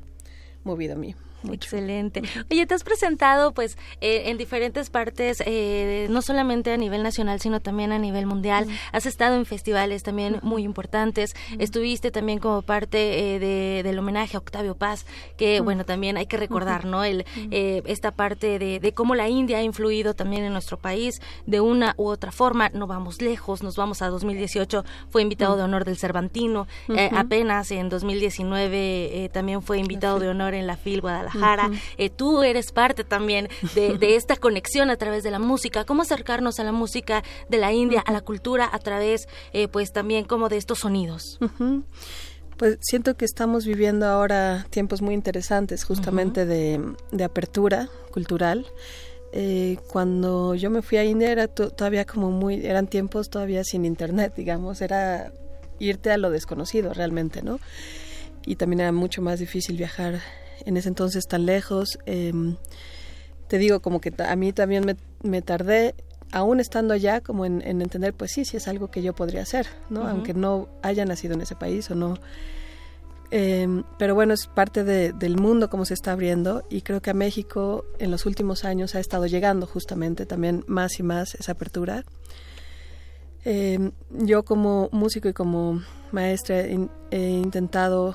movido a mí. Excelente. Oye, te has presentado pues eh, en diferentes partes, eh, no solamente a nivel nacional, sino también a nivel mundial. Has estado en festivales también muy importantes. Estuviste también como parte eh, del homenaje a Octavio Paz, que bueno, también hay que recordar, ¿no? El, esta parte de, de, cómo la India ha influido también en nuestro país de una u otra forma. No vamos lejos, nos vamos a 2018, fue invitado de honor del Cervantino. apenas en 2019 también fue invitado de honor en la FIL Guadalajara Jara, eh, tú eres parte también de, <laughs> esta conexión a través de la música, cómo acercarnos a la música de la India, a la cultura a través, eh, pues también como de estos sonidos. Pues siento que estamos viviendo ahora tiempos muy interesantes justamente de, apertura cultural. Eh, cuando yo me fui a India era todavía como muy, eran tiempos todavía sin internet, digamos, era irte a lo desconocido realmente, ¿no? Y también era mucho más difícil viajar en ese entonces tan lejos. Em, te digo, como que a mí también me, tardé, aún estando allá, como en, entender, pues sí, sí es algo que yo podría hacer, ¿no? Aunque no haya nacido en ese país o no. Em, pero bueno, es parte del mundo como se está abriendo y creo que a México en los últimos años ha estado llegando justamente también más y más esa apertura. Em, yo como músico y como maestra he, intentado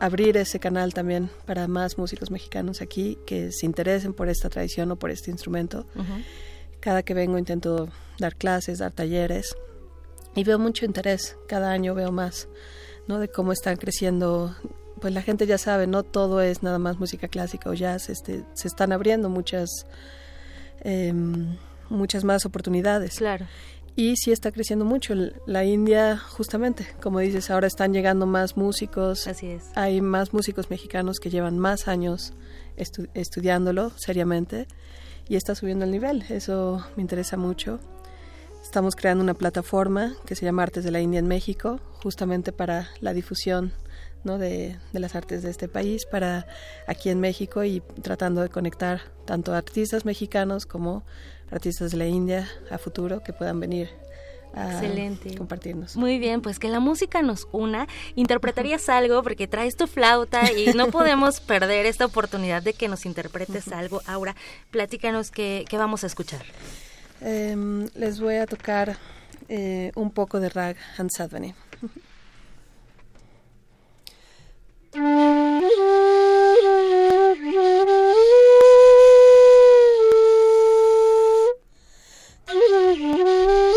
abrir ese canal también para más músicos mexicanos aquí que se interesen por esta tradición o por este instrumento. Cada que vengo intento dar clases, dar talleres y veo mucho interés. Cada año veo más, ¿no? De cómo están creciendo. Pues la gente ya sabe, no todo es nada más música clásica o jazz. Este, se están abriendo muchas, em, muchas más oportunidades. Claro y sí está creciendo mucho. La India, justamente, como dices, ahora están llegando más músicos. Así es. Hay más músicos mexicanos que llevan más años estudiándolo seriamente y está subiendo el nivel. Eso me interesa mucho. Estamos creando una plataforma que se llama Artes de la India en México, justamente para la difusión ¿no? de, de las artes de este país, para aquí en México y tratando de conectar tanto artistas mexicanos como artistas de la India a futuro que puedan venir a Excelente. compartirnos. Muy bien, pues que la música nos una. Interpretarías <laughs> algo porque traes tu flauta y no podemos <laughs> perder esta oportunidad de que nos interpretes algo. Aura, platícanos qué, qué vamos a escuchar. Em, les voy a tocar eh, un poco de rag Hansadvani. <laughs> 嗯。<laughs>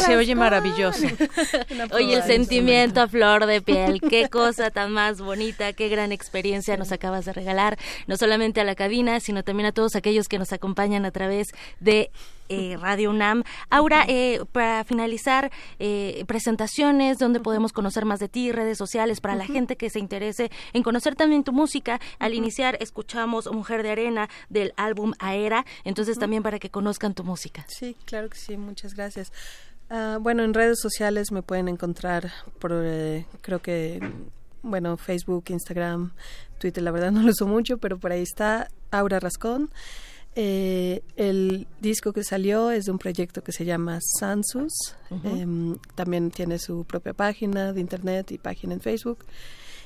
se oye maravilloso. <laughs> Oye, el sentimiento a flor de piel, qué cosa tan más bonita, qué gran experiencia nos acabas de regalar, no solamente a la cabina, sino también a todos aquellos que nos acompañan a través de eh, Radio UNAM. Aura, eh, para finalizar, eh, presentaciones, donde podemos conocer más de ti, redes sociales, para la gente que se interese en conocer también tu música. Al iniciar escuchamos Mujer de Arena del álbum Aera, entonces también para que conozcan tu música. Sí, claro que sí, muchas gracias. Ah, bueno, en redes sociales me pueden encontrar por, creo que, bueno, Facebook, Instagram, Twitter, la verdad no lo uso mucho, pero por ahí está Aura Rascón. Eh, el disco que salió es de un proyecto que se llama Sansus. Em, también tiene su propia página de internet y página en Facebook.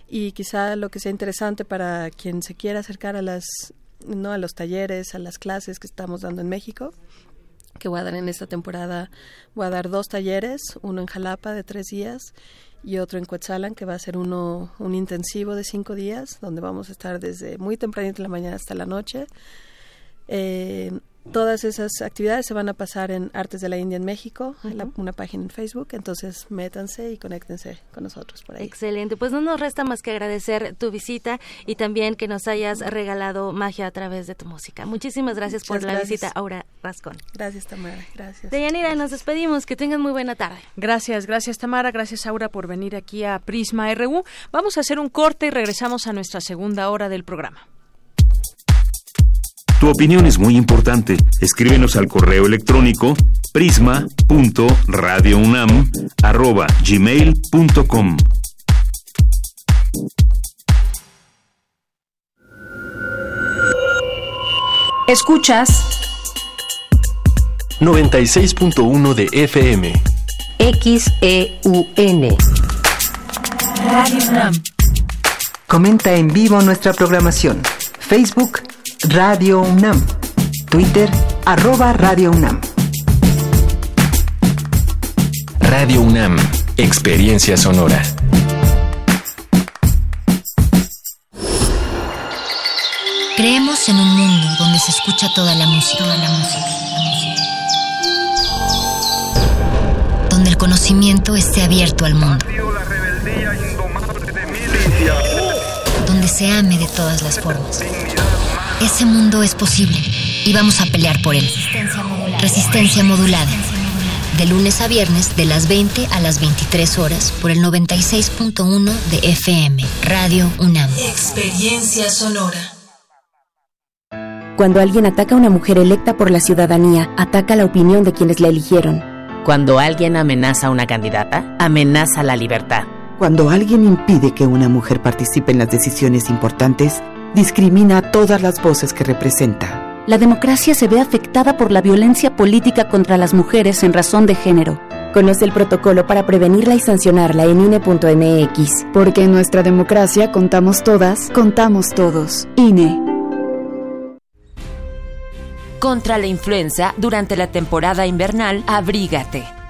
y quizá lo que sea interesante para quien se quiera acercar a las no a los talleres, a las clases que estamos dando en México, que voy a dar en esta temporada, voy a dar dos talleres, uno en Jalapa de tres días y otro en Coetzalan, que va a ser uno un intensivo de cinco días, donde vamos a estar desde muy tempranito en la mañana hasta la noche. Eh, Todas esas actividades se van a pasar en Artes de la India en México, en una página en Facebook, entonces métanse y conéctense con nosotros por ahí. Excelente, pues no nos resta más que agradecer tu visita y también que nos hayas regalado magia a través de tu música. Muchísimas gracias por la visita, Aura Rascón. Gracias, Tamara, gracias. Deyanira, nos despedimos, que tengan muy buena tarde. Gracias, gracias Tamara, gracias Aura por venir aquí a Prisma RU. Vamos a hacer un corte y regresamos a nuestra segunda hora del programa. Tu opinión es muy importante. Escríbenos al correo electrónico prisma.radiounam@gmail.com. Escuchas 96.1 de FM. XEUN. Radio UNAM. Comenta en vivo nuestra programación. Facebook Radio UNAM. Twitter, arroba Radio UNAM. Radio UNAM, experiencia sonora. Creemos en un mundo donde se escucha toda la música, toda la música, donde el conocimiento esté abierto al mundo, donde se ame de todas las formas. Ese mundo es posible y vamos a pelear por él. Resistencia modulada. De lunes a viernes, de las 20 a las 23 horas, por el 96.1 de FM, Radio UNAM. Experiencia sonora. Cuando alguien ataca a una mujer electa por la ciudadanía, ataca la opinión de quienes la eligieron. Cuando alguien amenaza a una candidata, amenaza la libertad. Cuando alguien impide que una mujer participe en las decisiones importantes, discrimina a todas las voces que representa. La democracia se ve afectada por la violencia política contra las mujeres en razón de género. Conoce el protocolo para prevenirla y sancionarla en INE.mx. Porque en nuestra democracia contamos todas, contamos todos. INE. Contra la influenza, durante la temporada invernal, abrígate.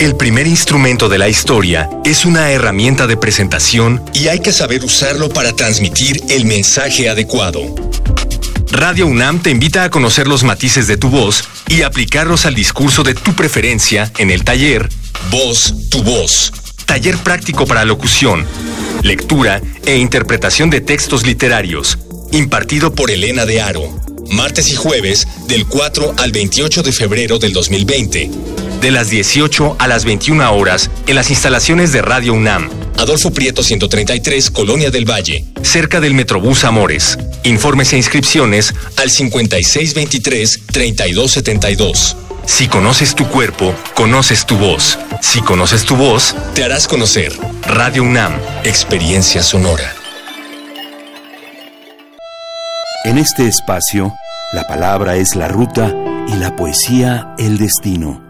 El primer instrumento de la historia es una herramienta de presentación y hay que saber usarlo para transmitir el mensaje adecuado. Radio UNAM te invita a conocer los matices de tu voz y aplicarlos al discurso de tu preferencia en el taller Voz, tu voz. Taller práctico para locución, lectura e interpretación de textos literarios, impartido por Elena de Aro. Martes y jueves del 4 al 28 de febrero del 2020. De las 18 a las 21 horas en las instalaciones de Radio UNAM. Adolfo Prieto 133, Colonia del Valle, cerca del Metrobús Amores. Informes e inscripciones al 5623-3272. Si conoces tu cuerpo, conoces tu voz. Si conoces tu voz, te harás conocer. Radio UNAM, experiencia sonora. En este espacio, la palabra es la ruta y la poesía el destino.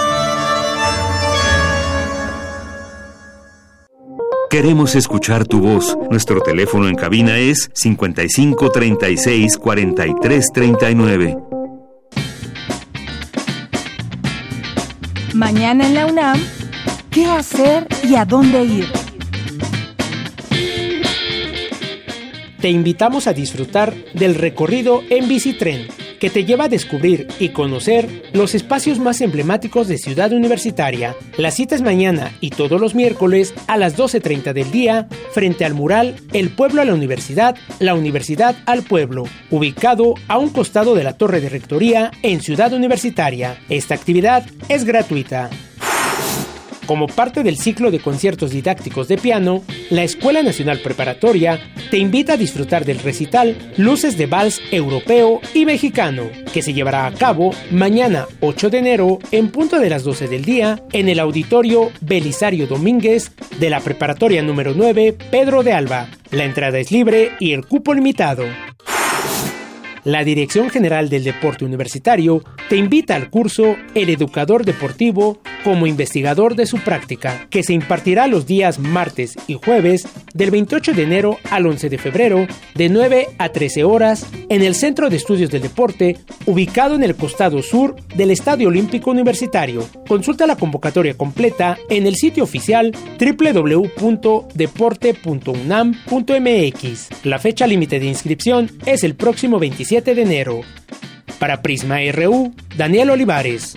Queremos escuchar tu voz. Nuestro teléfono en cabina es 55 36 43 39. Mañana en la UNAM, ¿qué hacer y a dónde ir? Te invitamos a disfrutar del recorrido en bicitren que te lleva a descubrir y conocer los espacios más emblemáticos de Ciudad Universitaria. La cita es mañana y todos los miércoles a las 12.30 del día frente al mural El pueblo a la universidad, la universidad al pueblo, ubicado a un costado de la torre de rectoría en Ciudad Universitaria. Esta actividad es gratuita. Como parte del ciclo de conciertos didácticos de piano, la Escuela Nacional Preparatoria te invita a disfrutar del recital Luces de Vals Europeo y Mexicano, que se llevará a cabo mañana 8 de enero en punto de las 12 del día en el auditorio Belisario Domínguez de la Preparatoria número 9 Pedro de Alba. La entrada es libre y el cupo limitado. La Dirección General del Deporte Universitario te invita al curso El Educador Deportivo como investigador de su práctica, que se impartirá los días martes y jueves del 28 de enero al 11 de febrero de 9 a 13 horas en el Centro de Estudios del Deporte, ubicado en el costado sur del Estadio Olímpico Universitario. Consulta la convocatoria completa en el sitio oficial www.deporte.unam.mx. La fecha límite de inscripción es el próximo 25 7 de enero. Para Prisma RU, Daniel Olivares.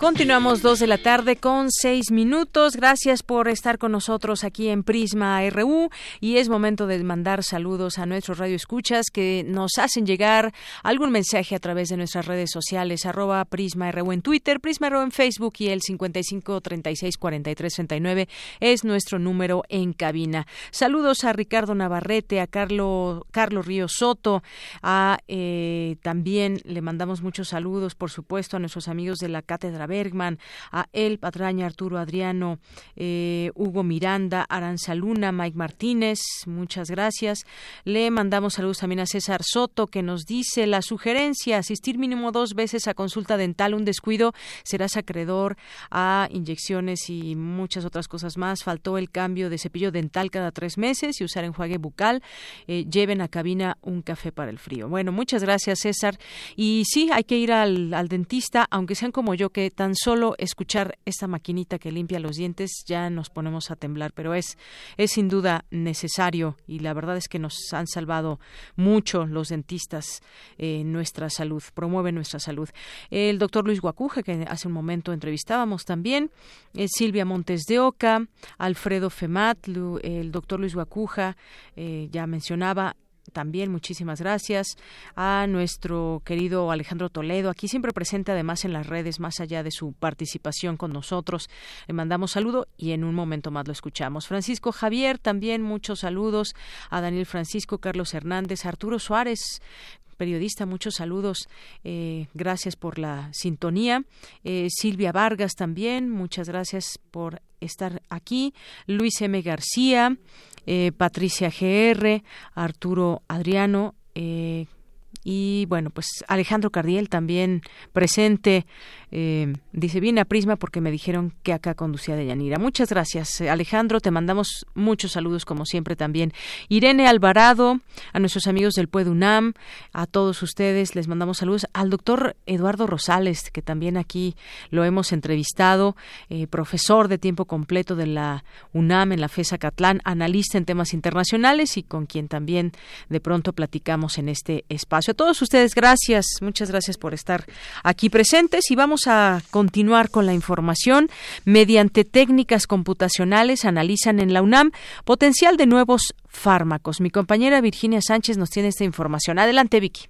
Continuamos dos de la tarde con seis minutos. Gracias por estar con nosotros aquí en Prisma RU y es momento de mandar saludos a nuestros radioescuchas que nos hacen llegar algún mensaje a través de nuestras redes sociales arroba Prisma RU en Twitter, Prisma RU en Facebook y el 55 36 43 39 es nuestro número en cabina. Saludos a Ricardo Navarrete, a Carlos Carlos Río Soto, a eh, también le mandamos muchos saludos, por supuesto, a nuestros amigos de la cátedra Bergman, a El Patraña, Arturo Adriano, eh, Hugo Miranda, Aranzaluna, Mike Martínez, muchas gracias. Le mandamos saludos también a César Soto, que nos dice la sugerencia, asistir mínimo dos veces a consulta dental, un descuido, serás acreedor a inyecciones y muchas otras cosas más. Faltó el cambio de cepillo dental cada tres meses y usar enjuague bucal. Eh, lleven a cabina un café para el frío. Bueno, muchas gracias, César. Y sí, hay que ir al, al dentista, aunque sean como yo, que tan solo escuchar esta maquinita que limpia los dientes ya nos ponemos a temblar, pero es, es sin duda necesario y la verdad es que nos han salvado mucho los dentistas eh, nuestra salud, promueven nuestra salud. El doctor Luis Guacuja, que hace un momento entrevistábamos también, eh, Silvia Montes de Oca, Alfredo Femat, el doctor Luis Guacuja, eh, ya mencionaba también muchísimas gracias a nuestro querido Alejandro Toledo, aquí siempre presente además en las redes, más allá de su participación con nosotros. Le mandamos saludo y en un momento más lo escuchamos. Francisco Javier, también muchos saludos a Daniel Francisco, Carlos Hernández, Arturo Suárez, periodista, muchos saludos. Eh, gracias por la sintonía. Eh, Silvia Vargas también, muchas gracias por estar aquí. Luis M. García, eh, Patricia GR, Arturo Adriano, eh, y bueno, pues Alejandro Cardiel también presente. Eh, dice, viene a Prisma porque me dijeron que acá conducía de Yanira. Muchas gracias, Alejandro. Te mandamos muchos saludos, como siempre, también. Irene Alvarado, a nuestros amigos del UNAM, a todos ustedes les mandamos saludos. Al doctor Eduardo Rosales, que también aquí lo hemos entrevistado, eh, profesor de tiempo completo de la UNAM en la FESA Catlán, analista en temas internacionales y con quien también de pronto platicamos en este espacio. A todos ustedes, gracias. Muchas gracias por estar aquí presentes y vamos a continuar con la información. Mediante técnicas computacionales analizan en la UNAM potencial de nuevos fármacos. Mi compañera Virginia Sánchez nos tiene esta información. Adelante, Vicky.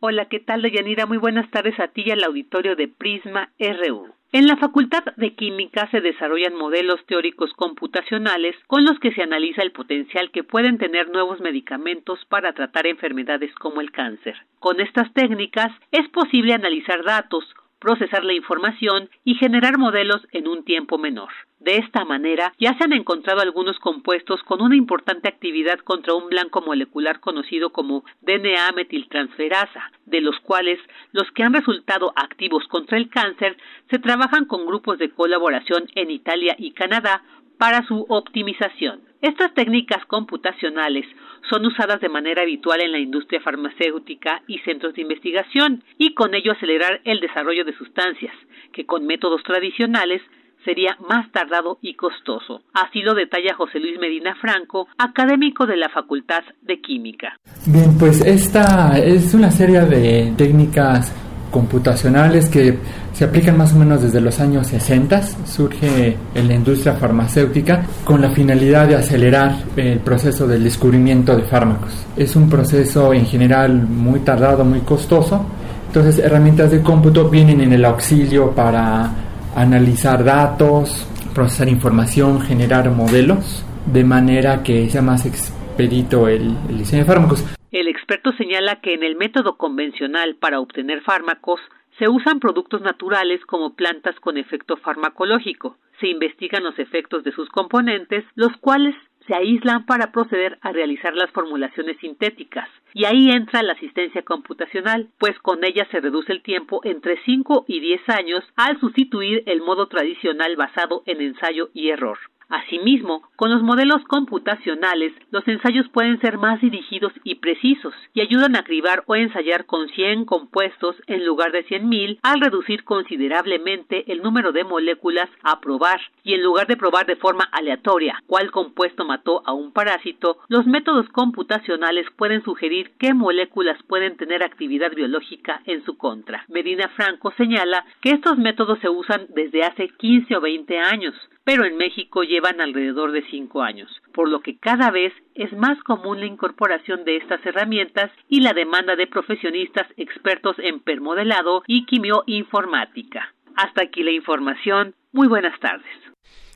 Hola, ¿qué tal, Deyanira? Muy buenas tardes a ti y al auditorio de Prisma RU. En la Facultad de Química se desarrollan modelos teóricos computacionales con los que se analiza el potencial que pueden tener nuevos medicamentos para tratar enfermedades como el cáncer. Con estas técnicas es posible analizar datos, procesar la información y generar modelos en un tiempo menor. De esta manera, ya se han encontrado algunos compuestos con una importante actividad contra un blanco molecular conocido como DNA metiltransferasa, de los cuales los que han resultado activos contra el cáncer se trabajan con grupos de colaboración en Italia y Canadá para su optimización. Estas técnicas computacionales son usadas de manera habitual en la industria farmacéutica y centros de investigación y con ello acelerar el desarrollo de sustancias que con métodos tradicionales sería más tardado y costoso. Así lo detalla José Luis Medina Franco, académico de la Facultad de Química. Bien, pues esta es una serie de técnicas computacionales que se aplican más o menos desde los años 60, surge en la industria farmacéutica con la finalidad de acelerar el proceso del descubrimiento de fármacos. Es un proceso en general muy tardado, muy costoso, entonces herramientas de cómputo vienen en el auxilio para analizar datos, procesar información, generar modelos, de manera que sea más expedito el, el diseño de fármacos. El experto señala que en el método convencional para obtener fármacos se usan productos naturales como plantas con efecto farmacológico. Se investigan los efectos de sus componentes, los cuales se aíslan para proceder a realizar las formulaciones sintéticas. Y ahí entra la asistencia computacional, pues con ella se reduce el tiempo entre 5 y 10 años al sustituir el modo tradicional basado en ensayo y error. Asimismo, con los modelos computacionales, los ensayos pueden ser más dirigidos y precisos y ayudan a cribar o ensayar con 100 compuestos en lugar de 100.000 al reducir considerablemente el número de moléculas a probar y en lugar de probar de forma aleatoria cuál compuesto mató a un parásito, los métodos computacionales pueden sugerir qué moléculas pueden tener actividad biológica en su contra. Medina Franco señala que estos métodos se usan desde hace 15 o 20 años pero en México llevan alrededor de cinco años, por lo que cada vez es más común la incorporación de estas herramientas y la demanda de profesionistas expertos en permodelado y quimioinformática. Hasta aquí la información. Muy buenas tardes.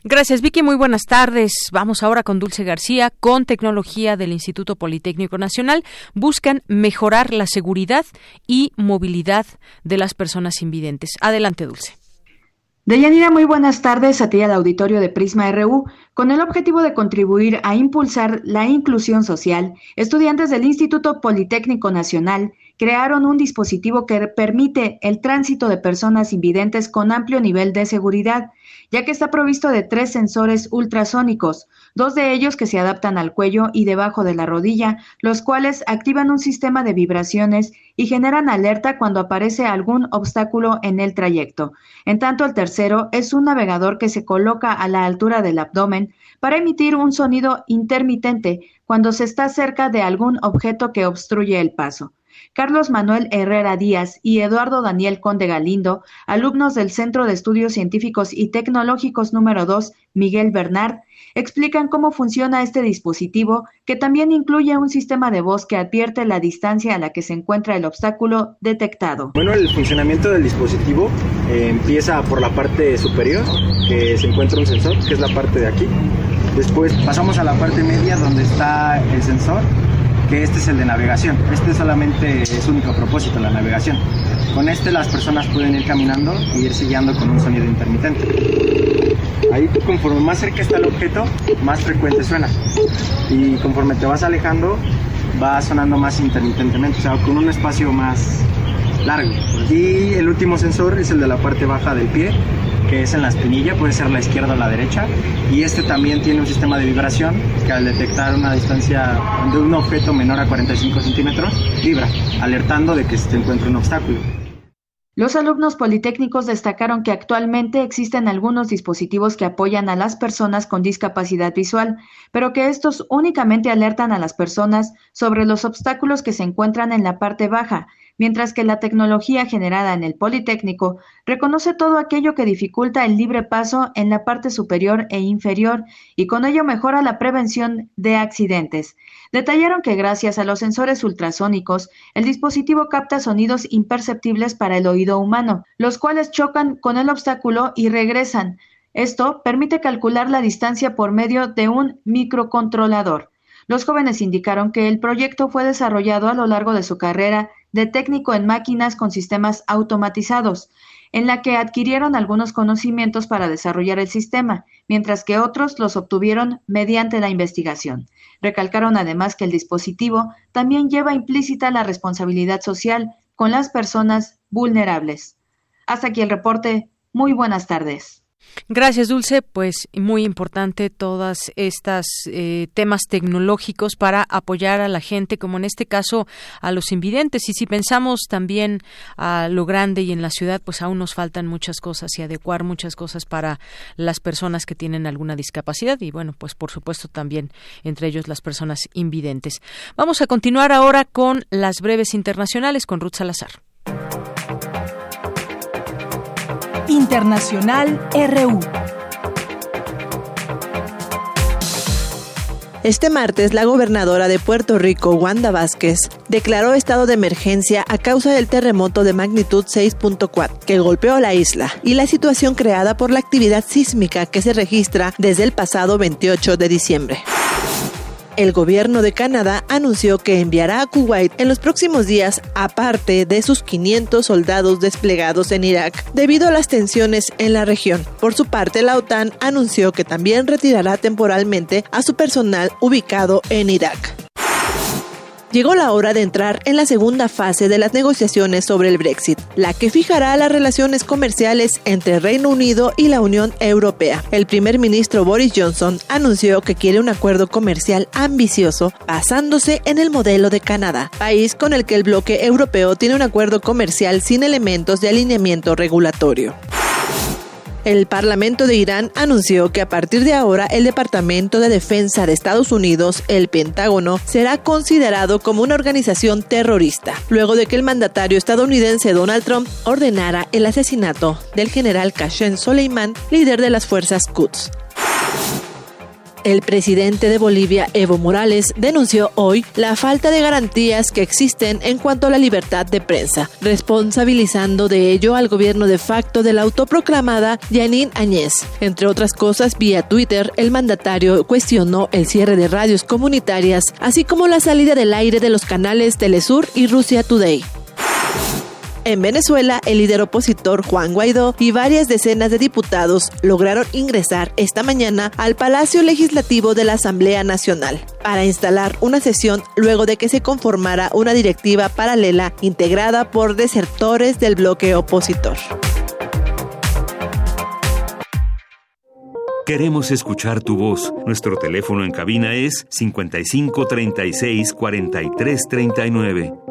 Gracias, Vicky. Muy buenas tardes. Vamos ahora con Dulce García. Con tecnología del Instituto Politécnico Nacional buscan mejorar la seguridad y movilidad de las personas invidentes. Adelante, Dulce. Deyanira, muy buenas tardes a ti al auditorio de Prisma RU. Con el objetivo de contribuir a impulsar la inclusión social, estudiantes del Instituto Politécnico Nacional crearon un dispositivo que permite el tránsito de personas invidentes con amplio nivel de seguridad, ya que está provisto de tres sensores ultrasónicos, dos de ellos que se adaptan al cuello y debajo de la rodilla, los cuales activan un sistema de vibraciones y generan alerta cuando aparece algún obstáculo en el trayecto. En tanto, el tercero es un navegador que se coloca a la altura del abdomen para emitir un sonido intermitente cuando se está cerca de algún objeto que obstruye el paso. Carlos Manuel Herrera Díaz y Eduardo Daniel Conde Galindo, alumnos del Centro de Estudios Científicos y Tecnológicos número 2, Miguel Bernard, explican cómo funciona este dispositivo, que también incluye un sistema de voz que advierte la distancia a la que se encuentra el obstáculo detectado. Bueno, el funcionamiento del dispositivo eh, empieza por la parte superior, que se encuentra un sensor, que es la parte de aquí. Después pasamos a la parte media donde está el sensor que este es el de navegación. Este solamente es único propósito, la navegación. Con este las personas pueden ir caminando e irse guiando con un sonido intermitente. Ahí conforme más cerca está el objeto, más frecuente suena. Y conforme te vas alejando, va sonando más intermitentemente, o sea, con un espacio más largo. Y el último sensor es el de la parte baja del pie, que es en la espinilla, puede ser la izquierda o la derecha. Y este también tiene un sistema de vibración que al detectar una distancia de un objeto menor a 45 centímetros, vibra, alertando de que se encuentra un obstáculo. Los alumnos politécnicos destacaron que actualmente existen algunos dispositivos que apoyan a las personas con discapacidad visual, pero que estos únicamente alertan a las personas sobre los obstáculos que se encuentran en la parte baja, mientras que la tecnología generada en el Politécnico reconoce todo aquello que dificulta el libre paso en la parte superior e inferior y con ello mejora la prevención de accidentes. Detallaron que gracias a los sensores ultrasónicos, el dispositivo capta sonidos imperceptibles para el oído humano, los cuales chocan con el obstáculo y regresan. Esto permite calcular la distancia por medio de un microcontrolador. Los jóvenes indicaron que el proyecto fue desarrollado a lo largo de su carrera de técnico en máquinas con sistemas automatizados, en la que adquirieron algunos conocimientos para desarrollar el sistema, mientras que otros los obtuvieron mediante la investigación. Recalcaron además que el dispositivo también lleva implícita la responsabilidad social con las personas vulnerables. Hasta aquí el reporte. Muy buenas tardes. Gracias, Dulce. Pues muy importante todas estas eh, temas tecnológicos para apoyar a la gente, como en este caso a los invidentes. Y si pensamos también a lo grande y en la ciudad, pues aún nos faltan muchas cosas y adecuar muchas cosas para las personas que tienen alguna discapacidad y bueno, pues por supuesto también entre ellos las personas invidentes. Vamos a continuar ahora con las breves internacionales con Ruth Salazar. Internacional RU. Este martes, la gobernadora de Puerto Rico, Wanda Vázquez, declaró estado de emergencia a causa del terremoto de magnitud 6.4 que golpeó la isla y la situación creada por la actividad sísmica que se registra desde el pasado 28 de diciembre. El gobierno de Canadá anunció que enviará a Kuwait en los próximos días, aparte de sus 500 soldados desplegados en Irak, debido a las tensiones en la región. Por su parte, la OTAN anunció que también retirará temporalmente a su personal ubicado en Irak. Llegó la hora de entrar en la segunda fase de las negociaciones sobre el Brexit, la que fijará las relaciones comerciales entre Reino Unido y la Unión Europea. El primer ministro Boris Johnson anunció que quiere un acuerdo comercial ambicioso basándose en el modelo de Canadá, país con el que el bloque europeo tiene un acuerdo comercial sin elementos de alineamiento regulatorio. El Parlamento de Irán anunció que a partir de ahora el Departamento de Defensa de Estados Unidos, el Pentágono, será considerado como una organización terrorista, luego de que el mandatario estadounidense Donald Trump ordenara el asesinato del general Qasem Soleimán, líder de las fuerzas Quds. El presidente de Bolivia, Evo Morales, denunció hoy la falta de garantías que existen en cuanto a la libertad de prensa, responsabilizando de ello al gobierno de facto de la autoproclamada Yanin Añez. Entre otras cosas, vía Twitter, el mandatario cuestionó el cierre de radios comunitarias, así como la salida del aire de los canales Telesur y Rusia Today. En Venezuela, el líder opositor Juan Guaidó y varias decenas de diputados lograron ingresar esta mañana al Palacio Legislativo de la Asamblea Nacional para instalar una sesión luego de que se conformara una directiva paralela integrada por desertores del bloque opositor. Queremos escuchar tu voz. Nuestro teléfono en cabina es 55 36 43 39.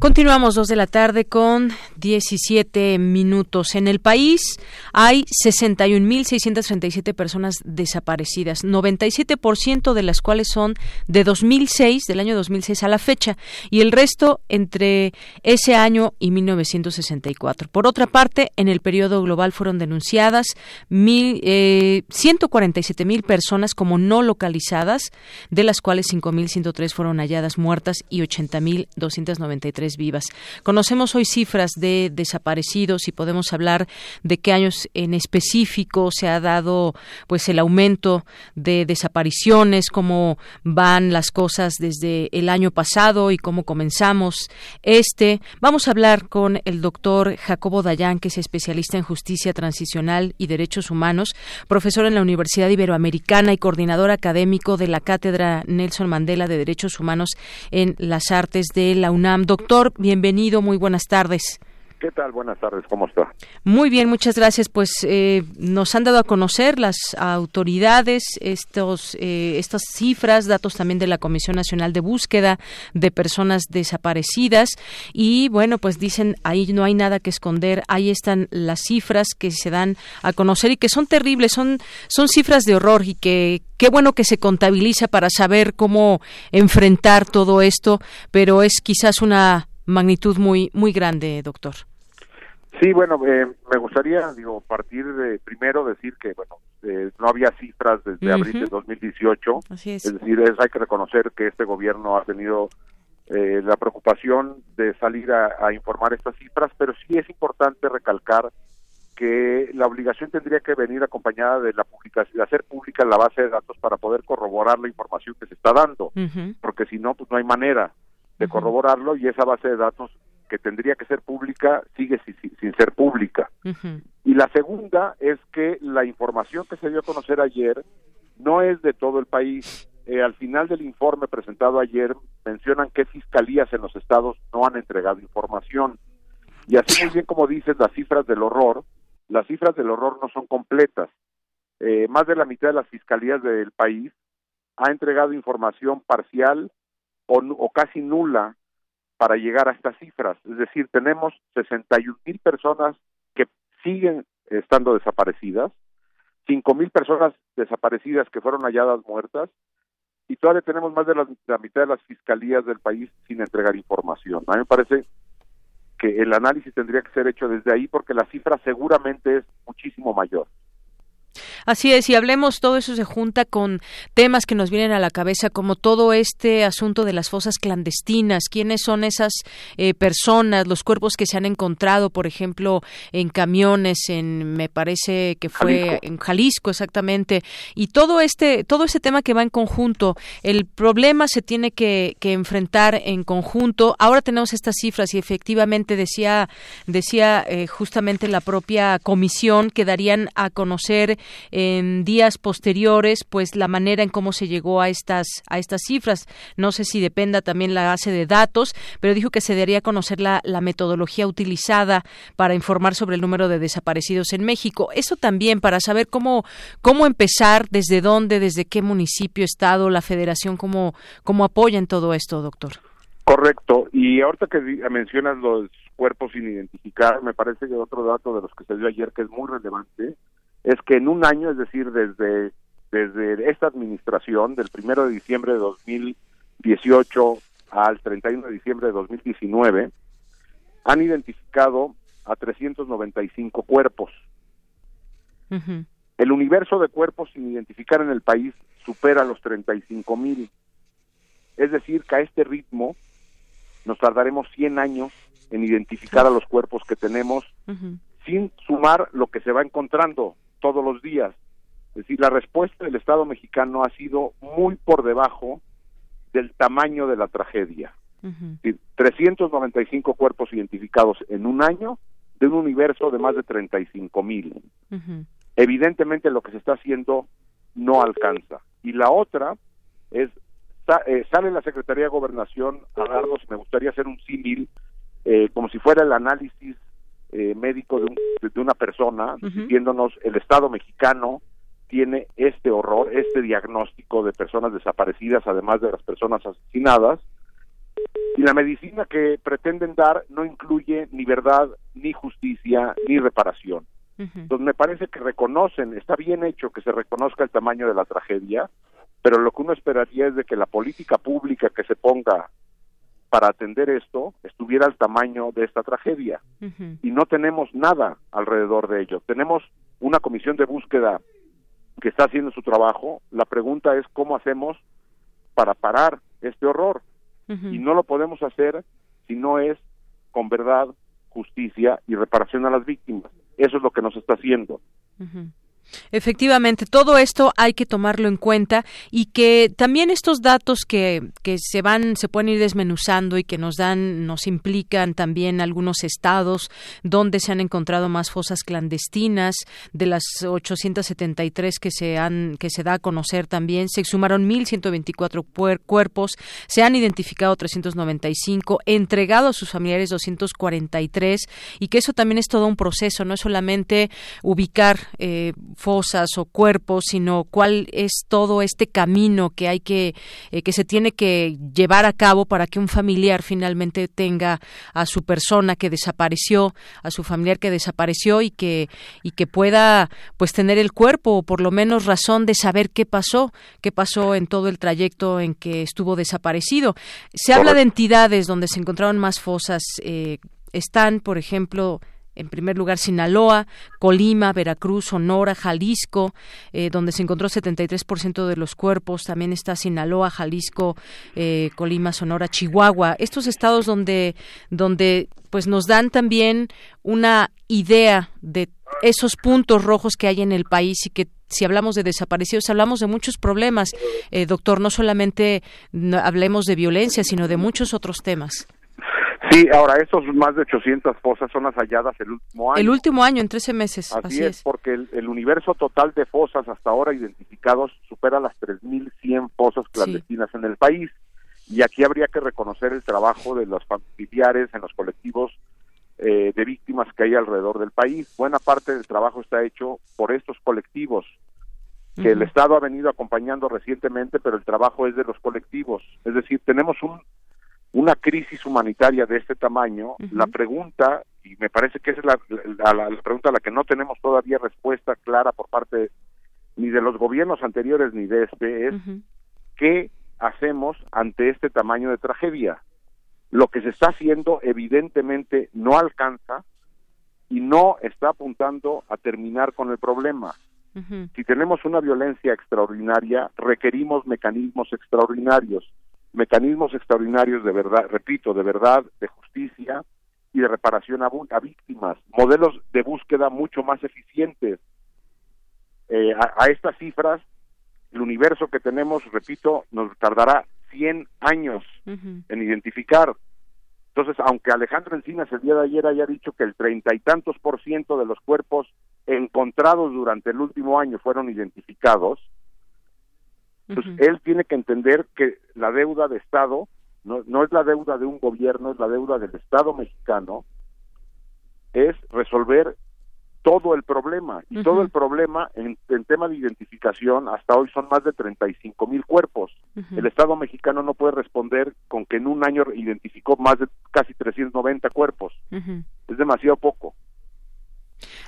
Continuamos dos de la tarde con 17 minutos. En el país hay 61.637 personas desaparecidas, 97% de las cuales son de 2006, del año 2006 a la fecha, y el resto entre ese año y 1964. Por otra parte, en el periodo global fueron denunciadas mil, eh, 147.000 personas como no localizadas, de las cuales 5.103 fueron halladas muertas y 80.293 vivas. Conocemos hoy cifras de desaparecidos y podemos hablar de qué años en específico se ha dado pues el aumento de desapariciones, cómo van las cosas desde el año pasado y cómo comenzamos este. Vamos a hablar con el doctor Jacobo Dayan, que es especialista en justicia transicional y derechos humanos, profesor en la Universidad Iberoamericana y coordinador académico de la Cátedra Nelson Mandela de Derechos Humanos en las Artes de la UNAM. Doctor, bienvenido, muy buenas tardes. ¿Qué tal? Buenas tardes, ¿cómo está? Muy bien, muchas gracias. Pues eh, nos han dado a conocer las autoridades estos, eh, estas cifras, datos también de la Comisión Nacional de Búsqueda de Personas Desaparecidas y bueno, pues dicen ahí no hay nada que esconder, ahí están las cifras que se dan a conocer y que son terribles, son, son cifras de horror y que qué bueno que se contabiliza para saber cómo enfrentar todo esto, pero es quizás una magnitud muy muy grande, doctor. Sí, bueno, eh, me gustaría, digo, partir de primero decir que, bueno, eh, no había cifras desde abril de 2018. Así es. es decir, es, hay que reconocer que este gobierno ha tenido eh, la preocupación de salir a, a, informar estas cifras, pero sí es importante recalcar que la obligación tendría que venir acompañada de la publicación, de hacer pública la base de datos para poder corroborar la información que se está dando, Uh -huh. porque si no, pues no hay manera de corroborarlo y esa base de datos que tendría que ser pública sigue sin, sin ser pública. Uh -huh. Y la segunda es que la información que se dio a conocer ayer no es de todo el país. Eh, al final del informe presentado ayer mencionan que fiscalías en los estados no han entregado información. Y así muy bien como dices las cifras del horror, las cifras del horror no son completas. Eh, más de la mitad de las fiscalías del país ha entregado información parcial o, o casi nula para llegar a estas cifras. Es decir, tenemos 61 mil personas que siguen estando desaparecidas, 5 mil personas desaparecidas que fueron halladas muertas y todavía tenemos más de la, mitad de las fiscalías del país sin entregar información. A mí me parece que el análisis tendría que ser hecho desde ahí porque la cifra seguramente es muchísimo mayor. Así es, y hablemos, todo eso se junta con temas que nos vienen a la cabeza, como todo este asunto de las fosas clandestinas, quiénes son esas eh, personas, los cuerpos que se han encontrado, por ejemplo, en camiones, en, me parece que fue Jalisco. en Jalisco exactamente, y todo este, todo ese tema que va en conjunto, el problema se tiene que, que enfrentar en conjunto. Ahora tenemos estas cifras y efectivamente decía, decía eh, justamente la propia comisión que darían a conocer en días posteriores pues la manera en cómo se llegó a estas a estas cifras. No sé si dependa también la base de datos pero dijo que se daría a conocer la, la metodología utilizada para informar sobre el número de desaparecidos en México. Eso también para saber cómo cómo empezar desde dónde desde qué municipio estado la Federación cómo cómo apoyan todo esto doctor. Correcto. Y ahorita que mencionas los cuerpos sin identificar, me parece que otro dato de los que se dio ayer que es muy relevante es que en un año, es decir, desde, desde esta administración, del primero de diciembre de 2018 al 31 de diciembre de 2019, han identificado a 395 cuerpos. Ujú. El universo de cuerpos sin identificar en el país supera los 35 mil. Es decir, que a este ritmo nos tardaremos 100 años en identificar a los cuerpos que tenemos sin sumar lo que se va encontrando todos los días. Es decir, la respuesta del Estado mexicano ha sido muy por debajo del tamaño de la tragedia. Ujú. Es decir, 395 cuerpos identificados en un año de un universo de más de 35 mil. Ujú. Evidentemente lo que se está haciendo no alcanza. Y la otra es, sa- eh, sale la Secretaría de Gobernación a darnos, me gustaría hacer un símil, eh, como si fuera el análisis eh, médico de, un- de una persona, Ujú. diciéndonos el Estado mexicano tiene este horror, este diagnóstico de personas desaparecidas, además de las personas asesinadas, y la medicina que pretenden dar no incluye ni verdad, ni justicia, ni reparación. Entonces me parece que reconocen, está bien hecho que se reconozca el tamaño de la tragedia, pero lo que uno esperaría es de que la política pública que se ponga para atender esto estuviera al tamaño de esta tragedia. Y no tenemos nada alrededor de ello. Tenemos una comisión de búsqueda que está haciendo su trabajo. La pregunta es cómo hacemos para parar este horror. Y no lo podemos hacer si no es con verdad, justicia y reparación a las víctimas. Eso es lo que nos está haciendo. Efectivamente, todo esto hay que tomarlo en cuenta y que también estos datos que, que se van, se pueden ir desmenuzando y que nos dan, nos implican también algunos estados donde se han encontrado más fosas clandestinas, de las 873 que se han, que se da a conocer también, se exhumaron 1.124 puer- cuerpos, se han identificado 395, entregado a sus familiares 243 y que eso también es todo un proceso, no es solamente ubicar eh, fosas o cuerpos, sino cuál es todo este camino que hay que eh, que se tiene que llevar a cabo para que un familiar finalmente tenga a su persona que desapareció, a su familiar que desapareció y que y que pueda pues tener el cuerpo o por lo menos razón de saber qué pasó, qué pasó en todo el trayecto en que estuvo desaparecido. Se habla de entidades donde se encontraron más fosas eh, están, por ejemplo, en primer lugar Sinaloa, Colima, Veracruz, Sonora, Jalisco, eh, donde se encontró 73% de los cuerpos. También está Sinaloa, Jalisco, eh, Colima, Sonora, Chihuahua. Estos estados donde, donde pues nos dan también una idea de esos puntos rojos que hay en el país y que si hablamos de desaparecidos, hablamos de muchos problemas, eh, doctor, no solamente hablemos de violencia, sino de muchos otros temas. Sí, ahora, estos más de 800 fosas son las halladas el último año. El último año, en 13 meses. Así, Así, es, porque el, el universo total de fosas hasta ahora identificados supera las 3.100 fosas clandestinas en el país. Y aquí habría que reconocer el trabajo de los familiares en los colectivos eh, de víctimas que hay alrededor del país. Buena parte del trabajo está hecho por estos colectivos que el Estado ha venido acompañando recientemente, pero el trabajo es de los colectivos. Es decir, tenemos un, una crisis humanitaria de este tamaño. La pregunta, y me parece que esa es la, la, pregunta a la que no tenemos todavía respuesta clara por parte ni de los gobiernos anteriores ni de este, es qué hacemos ante este tamaño de tragedia. Lo que se está haciendo evidentemente no alcanza y no está apuntando a terminar con el problema. Si tenemos una violencia extraordinaria, requerimos mecanismos extraordinarios, mecanismos extraordinarios de verdad, repito, de verdad, de justicia y de reparación a, víctimas, modelos de búsqueda mucho más eficientes. Eh, a, estas cifras, el universo que tenemos, repito, nos tardará 100 años en identificar. Entonces, aunque Alejandro Encinas el día de ayer haya dicho que el treinta y tantos por ciento de los cuerpos encontrados durante el último año fueron identificados, pues él tiene que entender que la deuda de Estado no, no es la deuda de un gobierno, es la deuda del Estado mexicano, es resolver todo el problema. Y todo el problema en, tema de identificación, hasta hoy son más de 35 mil cuerpos. El Estado mexicano no puede responder con que en un año identificó más de casi 390 cuerpos. Es demasiado poco.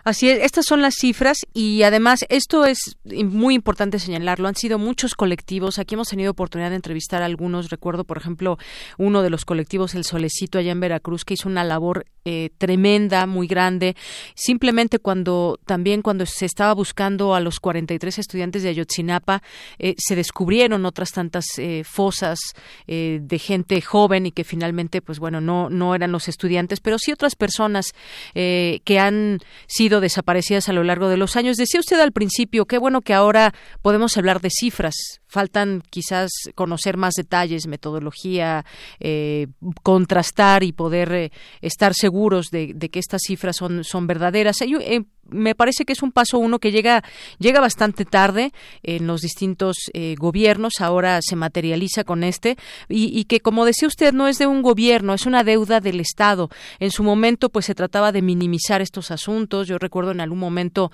Así es, estas son las cifras y además esto es muy importante señalarlo. Han sido muchos colectivos. Aquí hemos tenido oportunidad de entrevistar a algunos. Recuerdo, por ejemplo, uno de los colectivos, el Solecito, allá en Veracruz, que hizo una labor eh, tremenda, muy grande. Simplemente cuando también cuando se estaba buscando a los 43 estudiantes de Ayotzinapa, eh, se descubrieron otras tantas eh, fosas de gente joven y que finalmente, pues bueno, no no eran los estudiantes, pero sí otras personas que han sido desaparecidas a lo largo de los años. Decía usted al principio, qué bueno que ahora podemos hablar de cifras. Faltan quizás conocer más detalles, metodología, eh, contrastar y poder eh, estar seguros de, que estas cifras son, son verdaderas. Eh, me parece que es un paso uno que llega, llega bastante tarde en los distintos gobiernos, ahora se materializa con este, y, que como decía usted, no es de un gobierno, es una deuda del Estado. En su momento, pues se trataba de minimizar estos asuntos. Yo recuerdo en algún momento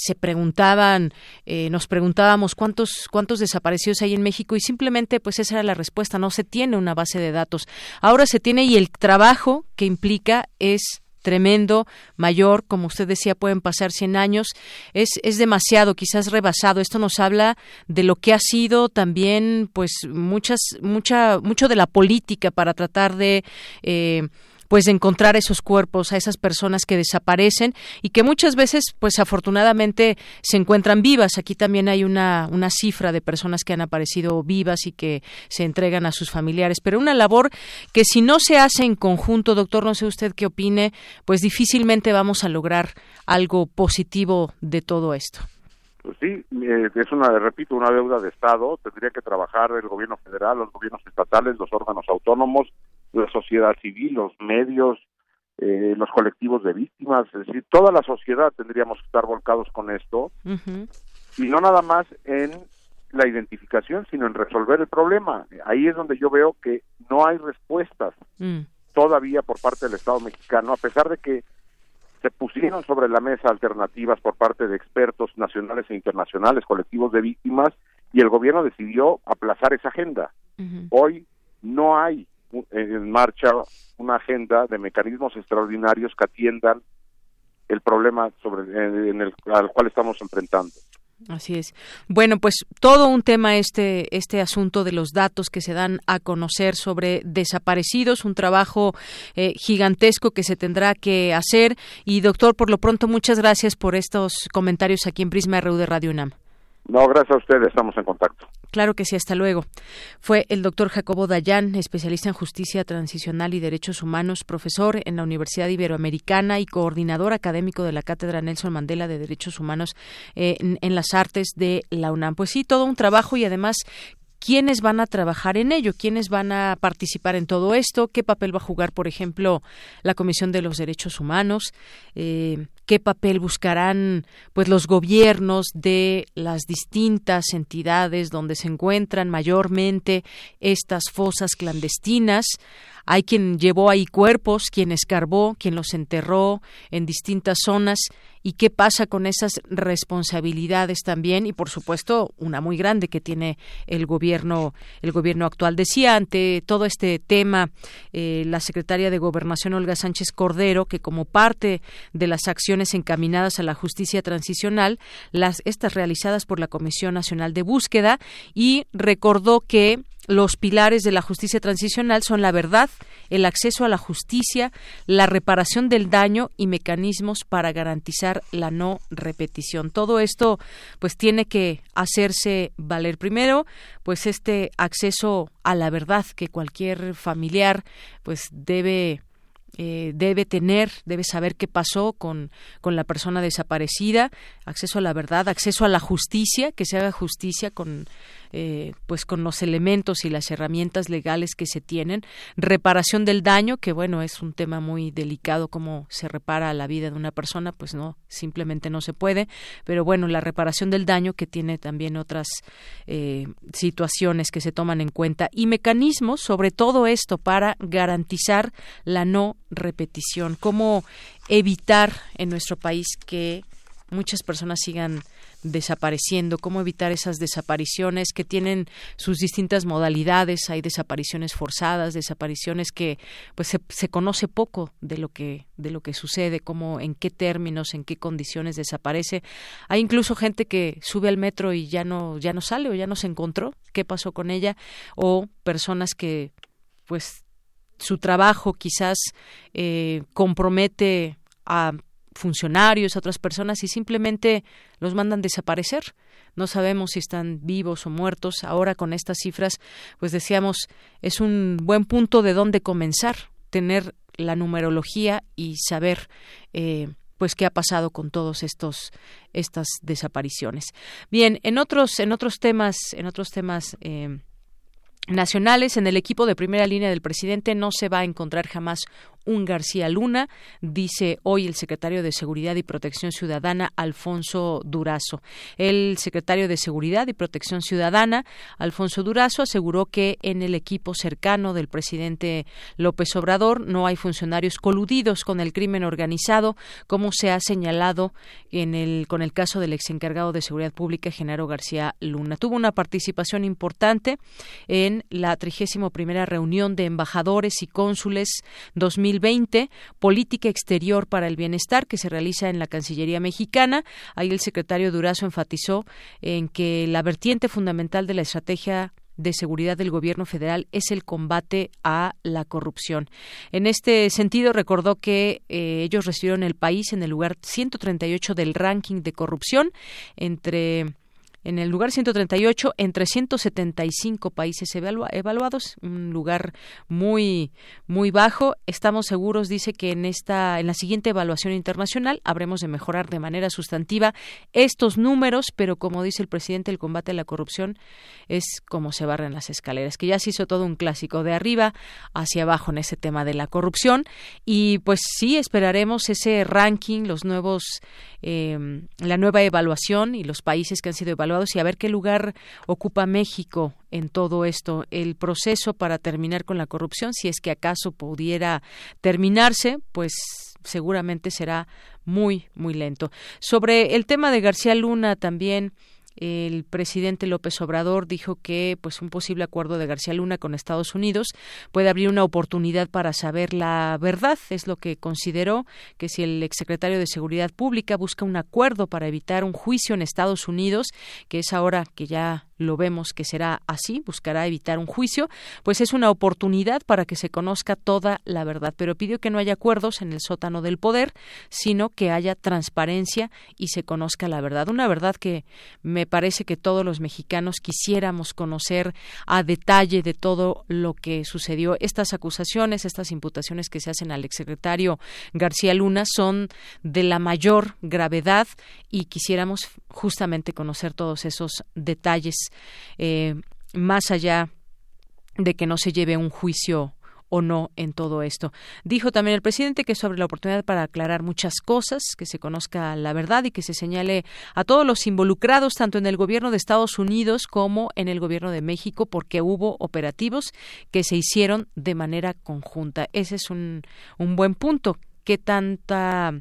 se preguntaban, eh, nos preguntábamos cuántos, cuántos desaparecidos hay en México y simplemente pues esa era la respuesta, no se tiene una base de datos. Ahora se tiene y el trabajo que implica es tremendo, mayor, como usted decía, pueden pasar 100 años, es, es demasiado, quizás rebasado. Esto nos habla de lo que ha sido también, pues, muchas, mucha, mucho de la política para tratar de eh, pues de encontrar esos cuerpos, a esas personas que desaparecen y que muchas veces, pues afortunadamente, se encuentran vivas. Aquí también hay una, una cifra de personas que han aparecido vivas y que se entregan a sus familiares. Pero una labor que si no se hace en conjunto, doctor, no sé usted qué opine, pues difícilmente vamos a lograr algo positivo de todo esto. Pues sí, eh, es una, repito, una deuda de Estado. Tendría que trabajar el gobierno federal, los gobiernos estatales, los órganos autónomos, la sociedad civil, los medios, eh, los colectivos de víctimas, es decir, toda la sociedad tendríamos que estar volcados con esto y no nada más en la identificación, sino en resolver el problema. Ahí es donde yo veo que no hay respuestas mm. todavía por parte del Estado mexicano, a pesar de que se pusieron sobre la mesa alternativas por parte de expertos nacionales e internacionales, colectivos de víctimas, y el gobierno decidió aplazar esa agenda. Hoy no hay en marcha una agenda de mecanismos extraordinarios que atiendan el problema sobre en el al cual estamos enfrentando. Así es. Bueno, pues todo un tema este este asunto de los datos que se dan a conocer sobre desaparecidos, un trabajo eh, gigantesco que se tendrá que hacer. Y doctor, por lo pronto, muchas gracias por estos comentarios aquí en Prisma RU de Radio UNAM. No, gracias a ustedes, estamos en contacto. Claro que sí, hasta luego. Fue el doctor Jacobo Dayan, especialista en justicia transicional y derechos humanos, profesor en la Universidad Iberoamericana y coordinador académico de la Cátedra Nelson Mandela de Derechos Humanos eh, en, las Artes de la UNAM. Pues sí, todo un trabajo y además quiénes van a trabajar en ello, quiénes van a participar en todo esto, qué papel va a jugar, por ejemplo, la Comisión de los Derechos Humanos, eh, qué papel buscarán pues los gobiernos de las distintas entidades donde se encuentran mayormente estas fosas clandestinas hay quien llevó ahí cuerpos, quien escarbó, quien los enterró en distintas zonas. Y qué pasa con esas responsabilidades también y por supuesto una muy grande que tiene el gobierno el gobierno actual. Decía ante todo este tema eh, la secretaria de gobernación Olga Sánchez Cordero que como parte de las acciones encaminadas a la justicia transicional las estas realizadas por la Comisión Nacional de Búsqueda y recordó que los pilares de la justicia transicional son la verdad, el acceso a la justicia, la reparación del daño y mecanismos para garantizar la no repetición. Todo esto pues tiene que hacerse valer primero, pues este acceso a la verdad que cualquier familiar pues debe eh, debe tener, debe saber qué pasó con, con la persona desaparecida, acceso a la verdad, acceso a la justicia, que se haga justicia con eh, pues con los elementos y las herramientas legales que se tienen, reparación del daño, que bueno, es un tema muy delicado cómo se repara la vida de una persona, pues no, simplemente no se puede, pero bueno, la reparación del daño que tiene también otras eh, situaciones que se toman en cuenta. Y mecanismos sobre todo esto para garantizar la no repetición, cómo evitar en nuestro país que muchas personas sigan desapareciendo, cómo evitar esas desapariciones que tienen sus distintas modalidades, hay desapariciones forzadas, desapariciones que pues se, se conoce poco de lo que de lo que sucede, cómo en qué términos, en qué condiciones desaparece. Hay incluso gente que sube al metro y ya no ya no sale o ya no se encontró, qué pasó con ella o personas que pues su trabajo quizás eh, compromete a funcionarios, a otras personas y simplemente los mandan desaparecer. No sabemos si están vivos o muertos. Ahora con estas cifras, pues decíamos, es un buen punto de dónde comenzar, tener la numerología y saber eh, pues qué ha pasado con todos estos estas desapariciones. Bien, en otros en otros temas en otros temas eh, nacionales en el equipo de primera línea del presidente no se va a encontrar jamás un García Luna, dice hoy el secretario de Seguridad y Protección Ciudadana, Alfonso Durazo. El secretario de Seguridad y Protección Ciudadana, Alfonso Durazo, aseguró que en el equipo cercano del presidente López Obrador no hay funcionarios coludidos con el crimen organizado, como se ha señalado en el, con el caso del ex encargado de Seguridad Pública, Genaro García Luna. Tuvo una participación importante en la 31 primera reunión de embajadores y cónsules 2000 2020, Política Exterior para el Bienestar, que se realiza en la Cancillería mexicana. Ahí el secretario Durazo enfatizó en que la vertiente fundamental de la estrategia de seguridad del gobierno federal es el combate a la corrupción. En este sentido, recordó que eh, ellos recibieron el país en el lugar 138 del ranking de corrupción entre en el lugar 138 entre 175 países evaluados, un lugar muy muy bajo. Estamos seguros, dice que en esta en la siguiente evaluación internacional habremos de mejorar de manera sustantiva estos números, pero como dice el presidente, el combate a la corrupción es como se barren las escaleras, que ya se hizo todo un clásico de arriba hacia abajo en ese tema de la corrupción y pues sí esperaremos ese ranking, los nuevos eh, la nueva evaluación y los países que han sido evaluados y a ver qué lugar ocupa México en todo esto. El proceso para terminar con la corrupción, si es que acaso pudiera terminarse, pues seguramente será muy, muy lento. Sobre el tema de García Luna también el presidente López Obrador dijo que pues un posible acuerdo de García Luna con Estados Unidos puede abrir una oportunidad para saber la verdad, es lo que consideró que si el exsecretario de Seguridad Pública busca un acuerdo para evitar un juicio en Estados Unidos, que es ahora que ya lo vemos que será así, buscará evitar un juicio, pues es una oportunidad para que se conozca toda la verdad. Pero pidió que no haya acuerdos en el sótano del poder, sino que haya transparencia y se conozca la verdad. Una verdad que me parece que todos los mexicanos quisiéramos conocer a detalle de todo lo que sucedió. Estas acusaciones, estas imputaciones que se hacen al exsecretario García Luna son de la mayor gravedad y quisiéramos justamente conocer todos esos detalles eh, más allá de que no se lleve un juicio o no en todo esto. Dijo también el presidente que sobre la oportunidad para aclarar muchas cosas, que se conozca la verdad y que se señale a todos los involucrados, tanto en el gobierno de Estados Unidos como en el gobierno de México, porque hubo operativos que se hicieron de manera conjunta. Ese es un, un buen punto. ¿Qué, tanta,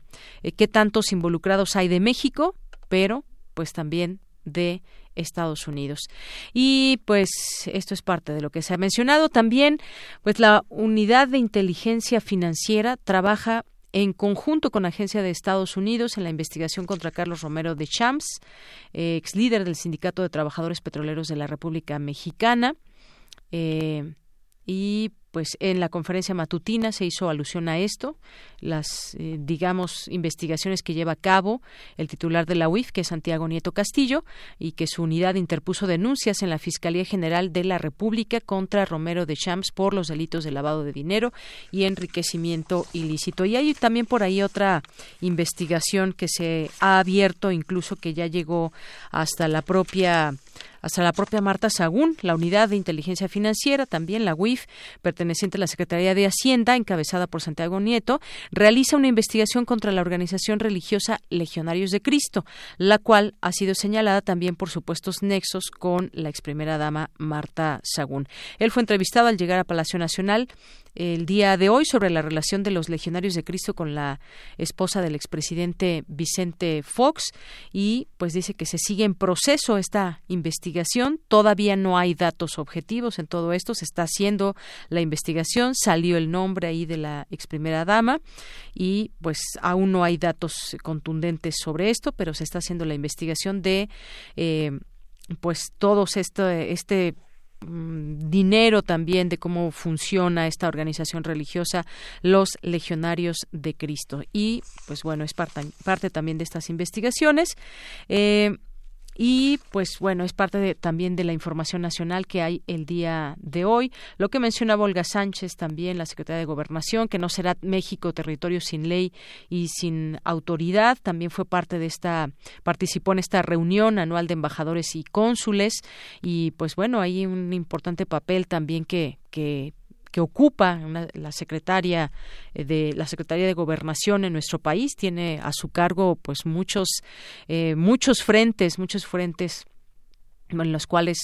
eh, ¿Qué tantos involucrados hay de México? Pero pues también de Estados Unidos. Y pues esto es parte de lo que se ha mencionado. También, pues la unidad de inteligencia financiera trabaja en conjunto con la Agencia de Estados Unidos en la investigación contra Carlos Romero de Champs, ex líder del Sindicato de Trabajadores Petroleros de la República Mexicana. Eh, y pues en la conferencia matutina se hizo alusión a esto, las, eh, digamos, investigaciones que lleva a cabo el titular de la UIF, que es Santiago Nieto Castillo, y que su unidad interpuso denuncias en la Fiscalía General de la República contra Romero de Champs por los delitos de lavado de dinero y enriquecimiento ilícito. Y hay también por ahí otra investigación que se ha abierto, incluso que ya llegó hasta la propia hasta la propia Marta Sagún, la Unidad de Inteligencia Financiera, también la UIF, perteneciente a la Secretaría de Hacienda, encabezada por Santiago Nieto, realiza una investigación contra la organización religiosa Legionarios de Cristo, la cual ha sido señalada también por supuestos nexos con la ex primera dama Marta Sagún. Él fue entrevistado al llegar a Palacio Nacional el día de hoy sobre la relación de los legionarios de Cristo con la esposa del expresidente Vicente Fox y pues dice que se sigue en proceso esta investigación. Todavía no hay datos objetivos en todo esto. Se está haciendo la investigación. Salió el nombre ahí de la ex primera dama y pues aún no hay datos contundentes sobre esto, pero se está haciendo la investigación de eh, pues todos este, este dinero también de cómo funciona esta organización religiosa, los legionarios de Cristo. Y, pues bueno, es parte, parte también de estas investigaciones. Eh, y pues bueno es parte también de la información nacional que hay el día de hoy. Lo que mencionaba Olga Sánchez también la secretaria de gobernación que no será México territorio sin ley y sin autoridad. También fue parte de esta participó en esta reunión anual de embajadores y cónsules. Y pues bueno hay un importante papel también que que que ocupa la secretaria eh, de la secretaría de gobernación en nuestro país tiene a su cargo pues muchos eh, muchos frentes muchos frentes en los cuales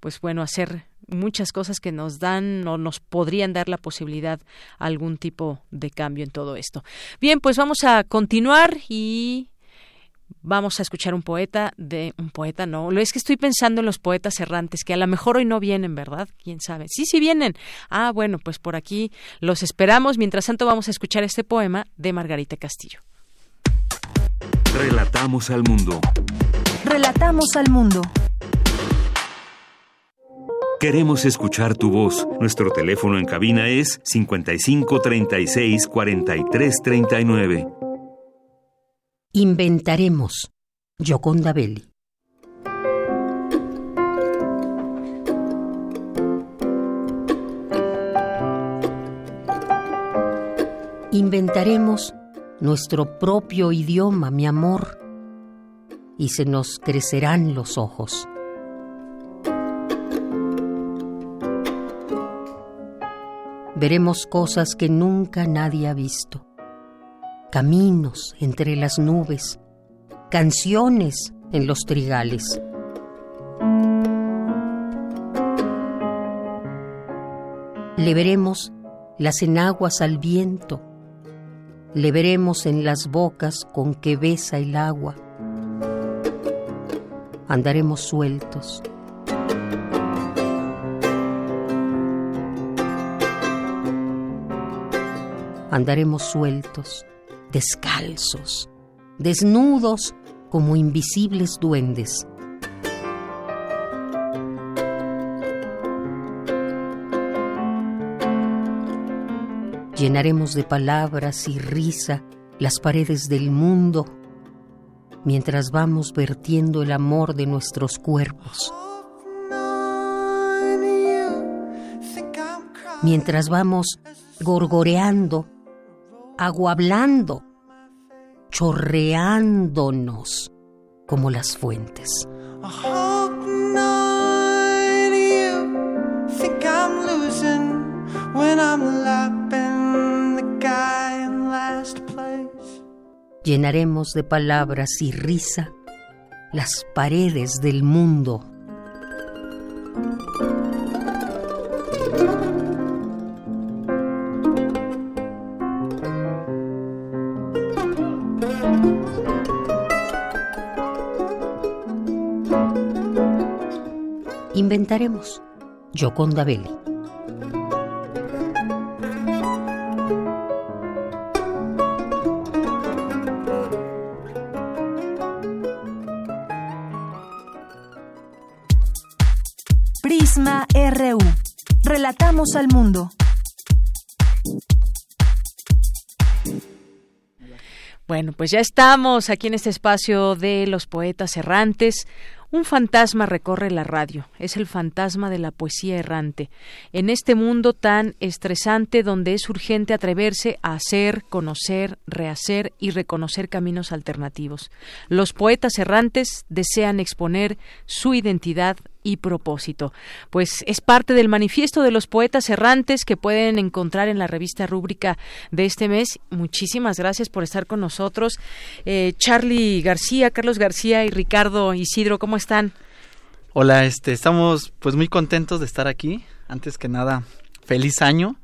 pues bueno hacer muchas cosas que nos dan o nos podrían dar la posibilidad algún tipo de cambio en todo esto. Bien, pues vamos a continuar y vamos a escuchar un poeta de un poeta no. Lo es que estoy pensando en los poetas errantes que a lo mejor hoy no vienen verdad quién sabe sí sí vienen. Ah bueno pues por aquí los esperamos. Mientras tanto vamos a escuchar este poema de Margarita Castillo. Relatamos al mundo. Relatamos al mundo. Queremos escuchar tu voz. Nuestro teléfono en cabina es 55 36 43 39. Inventaremos. Gioconda Belli. Inventaremos nuestro propio idioma, mi amor, y se nos crecerán los ojos. Veremos cosas que nunca nadie ha visto caminos entre las nubes, canciones en los trigales. Le veremos las enaguas al viento, le veremos en las bocas con que besa el agua. Andaremos sueltos. Andaremos sueltos descalzos, desnudos como invisibles duendes. Llenaremos de palabras y risa las paredes del mundo mientras vamos vertiendo el amor de nuestros cuerpos. Mientras vamos gorgoreando aguablando, chorreándonos como las fuentes. Llenaremos de palabras y risa las paredes del mundo. Inventaremos Yoconda Belli. Prisma RU. Relatamos al mundo. Bueno, pues ya estamos aquí en este espacio de los poetas errantes. Un fantasma recorre la radio, es el fantasma de la poesía errante. En este mundo tan estresante donde es urgente atreverse a hacer, conocer, rehacer y reconocer caminos alternativos. Los poetas errantes desean exponer su identidad y propósito. Pues es parte del manifiesto de los poetas errantes que pueden encontrar en la revista rúbrica de este mes. Muchísimas gracias por estar con nosotros. Eh, Charlie García, Carlos García y Ricardo Isidro, ¿cómo están? Hola, este, estamos pues muy contentos de estar aquí. Antes que nada, feliz año.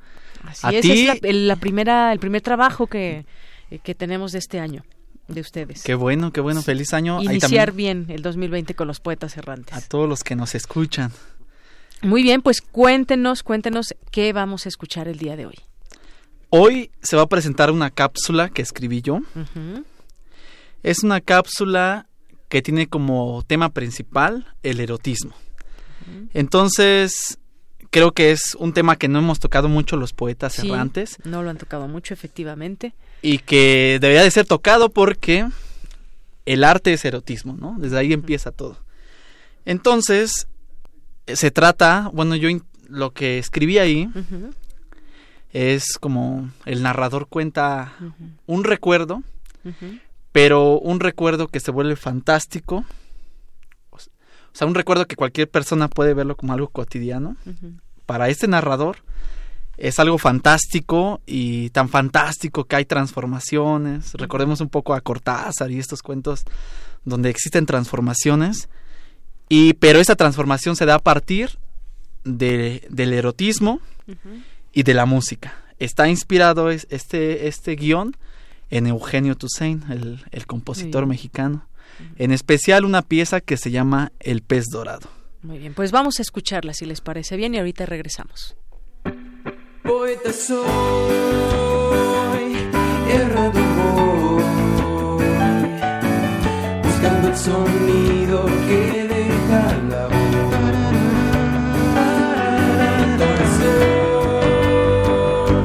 Así es, es la, la, primera, el primer trabajo que, que tenemos de este año de ustedes. Qué bueno, qué bueno, feliz año. Iniciar bien el 2020 con los poetas errantes. A todos los que nos escuchan. Muy bien, pues cuéntenos, cuéntenos qué vamos a escuchar el día de hoy. Hoy se va a presentar una cápsula que escribí yo. Es una cápsula que tiene como tema principal el erotismo. Entonces, creo que es un tema que no hemos tocado mucho los poetas errantes. No lo han tocado mucho, efectivamente y que debería de ser tocado porque el arte es erotismo, ¿no? Desde ahí empieza todo. Entonces, se trata, bueno, yo lo que escribí ahí es como el narrador cuenta un recuerdo, pero un recuerdo que se vuelve fantástico. O sea, un recuerdo que cualquier persona puede verlo como algo cotidiano. Para este narrador, es algo fantástico y tan fantástico que hay transformaciones. Recordemos un poco a Cortázar y estos cuentos donde existen transformaciones. Y, pero esa transformación se da a partir de, del erotismo y de la música. Está inspirado este, este guion en Eugenio Toussaint, el, el compositor mexicano. En especial una pieza que se llama El pez dorado. Muy bien, pues vamos a escucharla si les parece bien y ahorita regresamos. Poeta soy, errando voy, buscando el sonido que deja la voz. Corazón,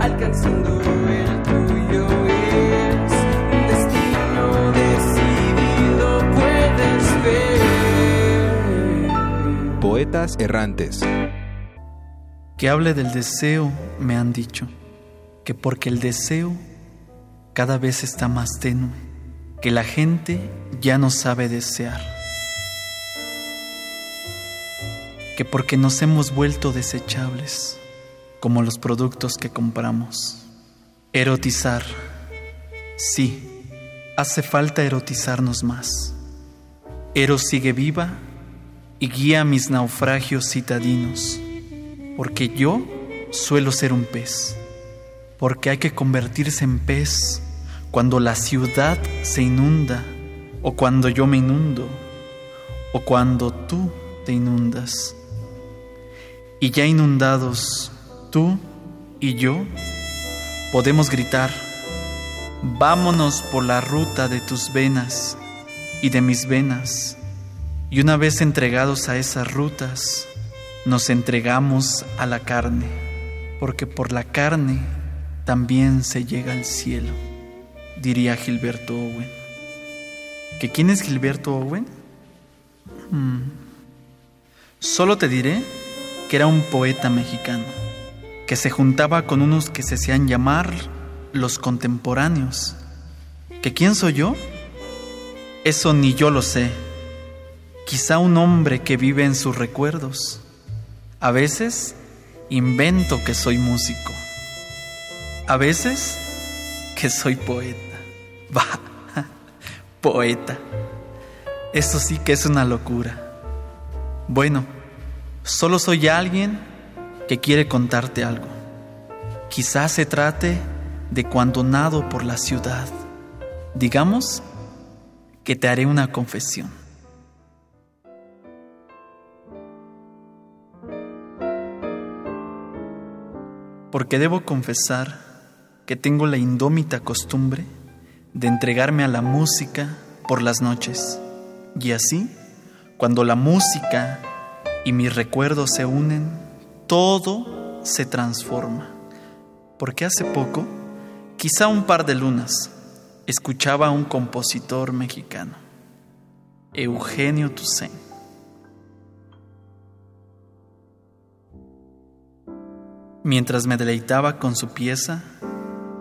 alcanzando el tuyo es un destino decidido, puedes ver. Poetas errantes. Que hable del deseo, me han dicho, que porque el deseo cada vez está más tenue, que la gente ya no sabe desear, que porque nos hemos vuelto desechables, como los productos que compramos. Erotizar, sí, hace falta erotizarnos más. Eros sigue viva y guía mis naufragios citadinos porque yo suelo ser un pez, porque hay que convertirse en pez cuando la ciudad se inunda, o cuando yo me inundo, o cuando tú te inundas. Y ya inundados, tú y yo, podemos gritar, vámonos por la ruta de tus venas y de mis venas, y una vez entregados a esas rutas, nos entregamos a la carne, porque por la carne también se llega al cielo, diría Gilberto Owen. ¿Que quién es Gilberto Owen? Hmm. Solo te diré que era un poeta mexicano, que se juntaba con unos que se hacían llamar los contemporáneos. ¿Que quién soy yo? Eso ni yo lo sé. Quizá un hombre que vive en sus recuerdos a veces invento que soy músico. A veces que soy poeta. <laughs> Bah, poeta. Eso sí que es una locura. Bueno, solo soy alguien que quiere contarte algo. Quizás se trate de cuando nado por la ciudad. Digamos que te haré una confesión. Porque debo confesar que tengo la indómita costumbre de entregarme a la música por las noches. Y así, cuando la música y mis recuerdos se unen, todo se transforma. Porque hace poco, quizá un par de lunas, escuchaba a un compositor mexicano, Eugenio Toussaint. Mientras me deleitaba con su pieza,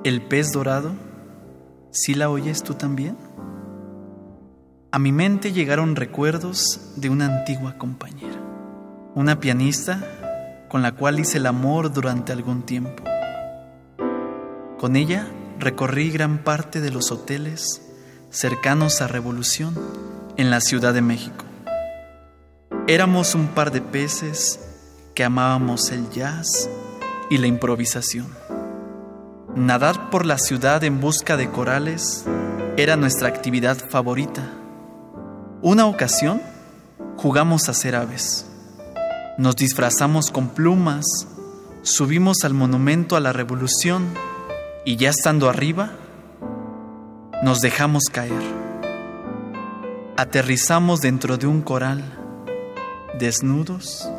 El pez dorado, ¿sí la oyes tú también? A mi mente llegaron recuerdos de una antigua compañera, una pianista con la cual hice el amor durante algún tiempo. Con ella recorrí gran parte de los hoteles cercanos a Revolución en la Ciudad de México. Éramos un par de peces que amábamos el jazz y la improvisación. Nadar por la ciudad en busca de corales era nuestra actividad favorita. Una ocasión jugamos a ser aves. Nos disfrazamos con plumas, subimos al monumento a la revolución y ya estando arriba, nos dejamos caer. Aterrizamos dentro de un coral, desnudos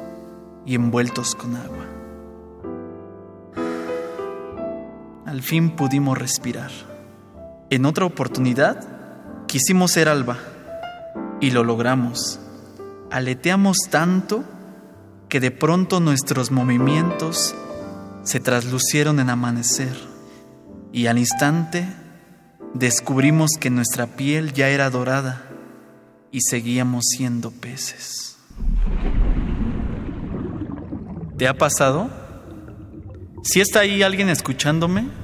y envueltos con agua. Al fin pudimos respirar. En otra oportunidad, quisimos ser alba y lo logramos. Aleteamos tanto que de pronto nuestros movimientos se traslucieron en amanecer y al instante descubrimos que nuestra piel ya era dorada y seguíamos siendo peces. ¿Te ha pasado? ¿Si está ahí alguien escuchándome?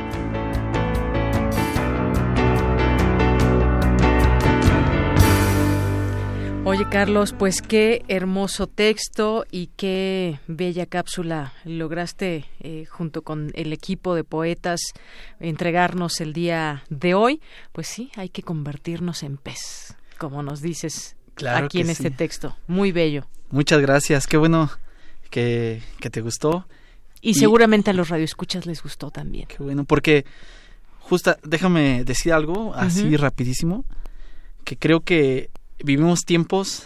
Oye Carlos, pues qué hermoso texto y qué bella cápsula lograste eh, junto con el equipo de poetas entregarnos el día de hoy. Pues sí, hay que convertirnos en pez, como nos dices Claro aquí en este texto. Muy bello. Muchas gracias, qué bueno que, que te gustó. Y, seguramente a los radioescuchas les gustó también. Qué bueno, porque justa, déjame decir algo así rapidísimo, que creo que vivimos tiempos,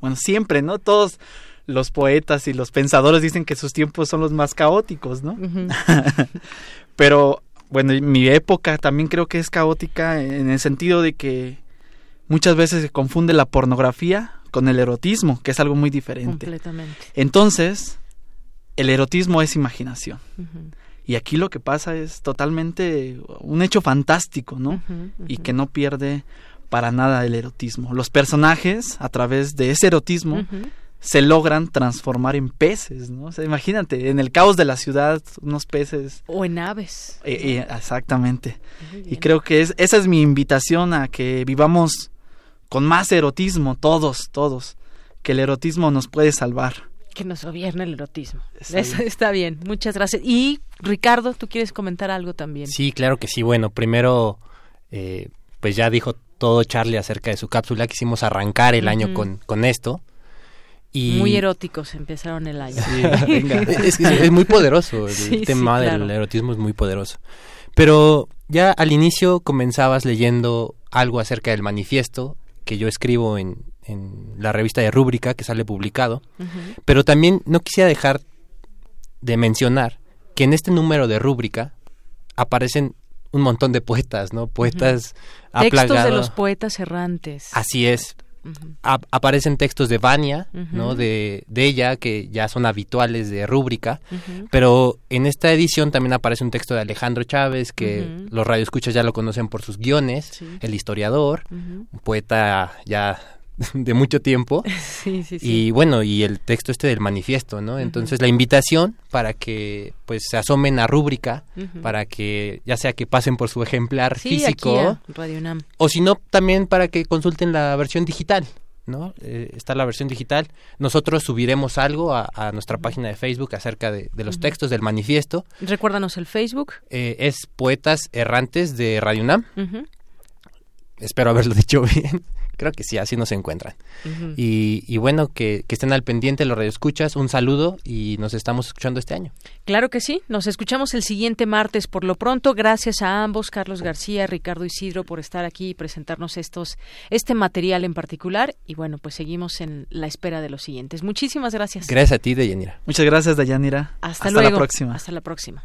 bueno, siempre, ¿no? Todos los poetas y los pensadores dicen que sus tiempos son los más caóticos, ¿no? <laughs> Pero bueno, mi época también creo que es caótica en el sentido de que muchas veces se confunde la pornografía con el erotismo, que es algo muy diferente. Completamente. Entonces, el erotismo es imaginación. Y aquí lo que pasa es totalmente un hecho fantástico, ¿no? Y que no pierde para nada el erotismo. Los personajes, a través de ese erotismo, se logran transformar en peces, ¿no? O sea, imagínate, en el caos de la ciudad, unos peces. O en aves. Eh, eh, exactamente. Y creo que es, esa es mi invitación a que vivamos con más erotismo, todos, todos. Que el erotismo nos puede salvar. Que nos gobierne el erotismo. Está Eso bien. está bien. Muchas gracias. Y Ricardo, ¿tú quieres comentar algo también? Sí, claro que sí. Bueno, primero, eh, pues ya dijo todo Charlie acerca de su cápsula. Quisimos arrancar el año con, con esto. Y Muy eróticos empezaron el año. <laughs> <laughs> es, muy poderoso. El Sí, sí, tema claro. del erotismo es muy poderoso. Pero ya al inicio comenzabas leyendo algo acerca del manifiesto que yo escribo en, en la revista de Rúbrica que sale publicado. Pero también no quisiera dejar de mencionar que en este número de Rúbrica aparecen un montón de poetas, ¿no? Poetas Textos de los poetas errantes. Así es. ap- aparecen textos de Vania, ¿no? De, de ella, que ya son habituales de rúbrica, pero en esta edición también aparece un texto de Alejandro Chávez, que los radioescuchas ya lo conocen por sus guiones, el historiador, un poeta ya de mucho tiempo. <laughs> Sí, sí, sí. Y bueno, y el texto este del manifiesto, ¿no? Entonces la invitación para que pues se asomen a rúbrica, para que ya sea que pasen por su ejemplar físico, aquí Radio o si no, también para que consulten la versión digital, ¿no? Eh, está la versión digital. Nosotros subiremos algo a, a nuestra página de Facebook acerca de, de los textos del manifiesto. Recuérdanos el Facebook. Eh, es Poetas Errantes de Radio UNAM. Espero haberlo <laughs> dicho bien. Creo que sí, así nos encuentran. Y, y bueno, que, que estén al pendiente los radioescuchas. Un saludo y nos estamos escuchando este año. Claro que sí. Nos escuchamos el siguiente martes. Por lo pronto, gracias a ambos, Carlos García, Ricardo Isidro, por estar aquí y presentarnos estos, este material en particular. Y bueno, pues seguimos en la espera de los siguientes. Muchísimas gracias. Gracias a ti, Deyanira. Muchas gracias, Dayanira. Hasta, Hasta luego. la próxima. Hasta la próxima.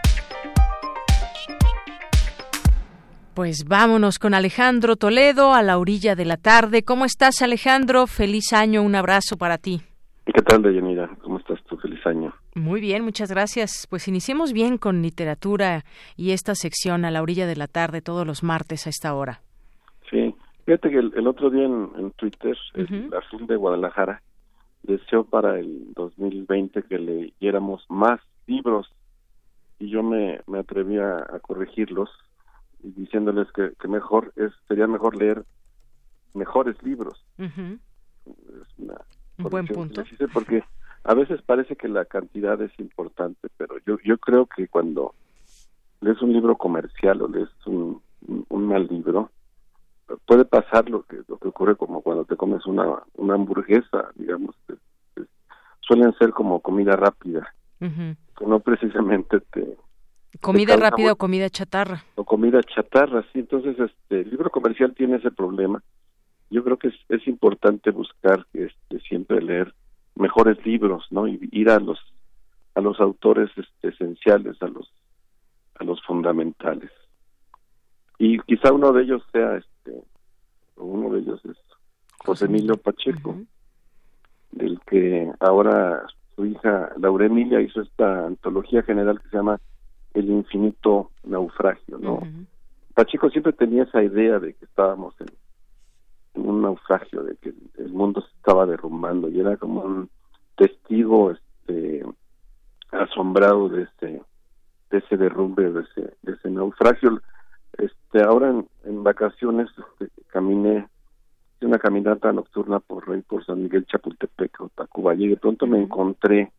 Pues vámonos con Alejandro Toledo a la orilla de la tarde. ¿Cómo estás, Alejandro? Feliz año, un abrazo para ti. ¿Qué tal, Deyanira? ¿Cómo estás tú? Feliz año. Muy bien, muchas gracias. Pues iniciemos bien con literatura y esta sección a la orilla de la tarde todos los martes a esta hora. Sí, fíjate que el, el otro día en, en Twitter, el Azul de Guadalajara deseó para el 2020 que leyéramos más libros y yo me, me atreví a, a corregirlos y diciéndoles que, que mejor es sería mejor leer mejores libros. Es una Un buen punto. porque a veces parece que la cantidad es importante, pero yo yo creo que cuando lees un libro comercial o lees un, un, un mal libro, puede pasar lo que lo que ocurre como cuando te comes una una hamburguesa, digamos, que suelen ser como comida rápida, que no precisamente te Comida rápida o comida chatarra. o comida chatarra, sí. Entonces, este, el libro comercial tiene ese problema. Yo creo que es, es importante buscar este, siempre leer mejores libros, ¿no? Y ir a los a los autores este, esenciales, a los a los fundamentales. Y quizá uno de ellos sea este, uno de ellos es José Emilio Pacheco, del que ahora su hija Laura Emilia hizo esta antología general que se llama El infinito naufragio, ¿no? Pacheco siempre tenía esa idea de que estábamos en, en un naufragio, de que el mundo se estaba derrumbando y era como un testigo este asombrado de ese de ese derrumbe, de ese, de ese naufragio. Este, ahora en, en vacaciones este, caminé hice una caminata nocturna por Rey por San Miguel Chapultepec o Tacubaya y de pronto me encontré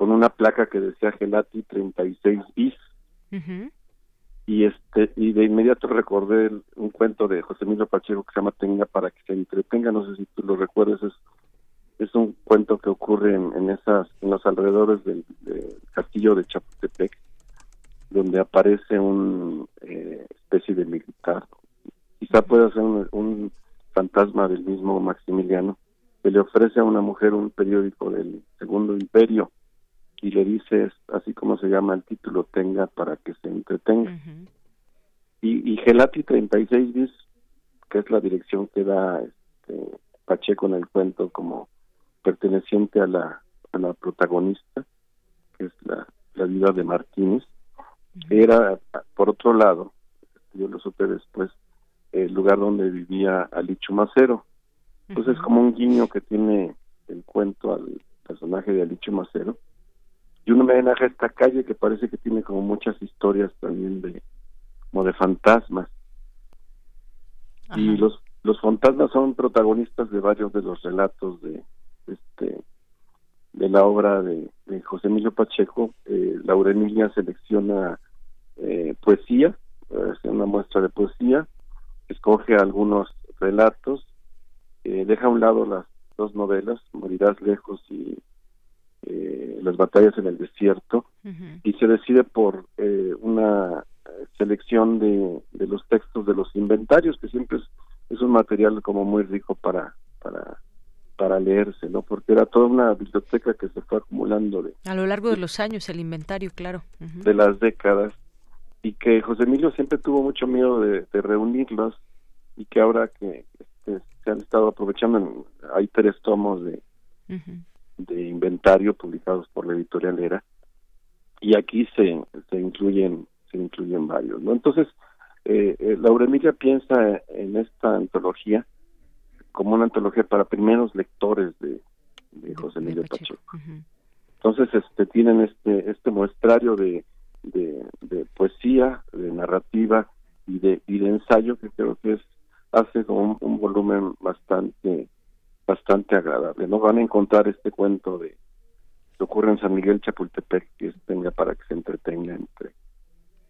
con una placa que decía Gelati 36 bis. Y este y de inmediato recordé un cuento de José Emilio Pacheco que se llama Tenga para que se entretenga. No sé si tú lo recuerdas es es un cuento que ocurre en, en esas en los alrededores del, del castillo de Chapultepec donde aparece un eh, especie de militar. Quizá pueda ser un, un fantasma del mismo Maximiliano que le ofrece a una mujer un periódico del Segundo Imperio y le dice así como se llama el título tenga para que se entretenga. Y, y Gelati 36 bis que es la dirección que da este, Pacheco en el cuento como perteneciente a la a la protagonista que es la, la vida de Martínez era por otro lado yo lo supe después el lugar donde vivía Alichu Macero. Entonces es como un guiño que tiene el cuento al personaje de Alichu Macero y un homenaje a esta calle que parece que tiene como muchas historias también de como de fantasmas. Y los los fantasmas son protagonistas de varios de los relatos de este de la obra de, de José Emilio Pacheco. Eh, Laura Emilia selecciona eh, poesía hace una muestra de poesía escoge algunos relatos eh, deja a un lado las dos novelas, Morirás lejos y eh, Las batallas en el desierto, y se decide por eh, una selección de, de los textos de los inventarios, que siempre es, es un material como muy rico para, para, para leerse, ¿no? Porque era toda una biblioteca que se fue acumulando de, A lo largo de los años, el inventario, claro. De las décadas y que José Emilio siempre tuvo mucho miedo de, de reunirlos y que ahora que este, se han estado aprovechando, hay tres tomos de, de inventario publicados por la editorial Era y aquí se, se incluyen se incluyen varios, ¿no? Entonces, eh, eh, Laura Emilia piensa en esta antología como una antología para primeros lectores de, de José Emilio Pacheco. Entonces, este, tienen este, este muestrario de, de, de poesía, de narrativa y de, y de ensayo que creo que es hace como un, un volumen bastante bastante agradable. No van a encontrar este cuento de que ocurre en San Miguel Chapultepec que es tenga para que se entretenga entre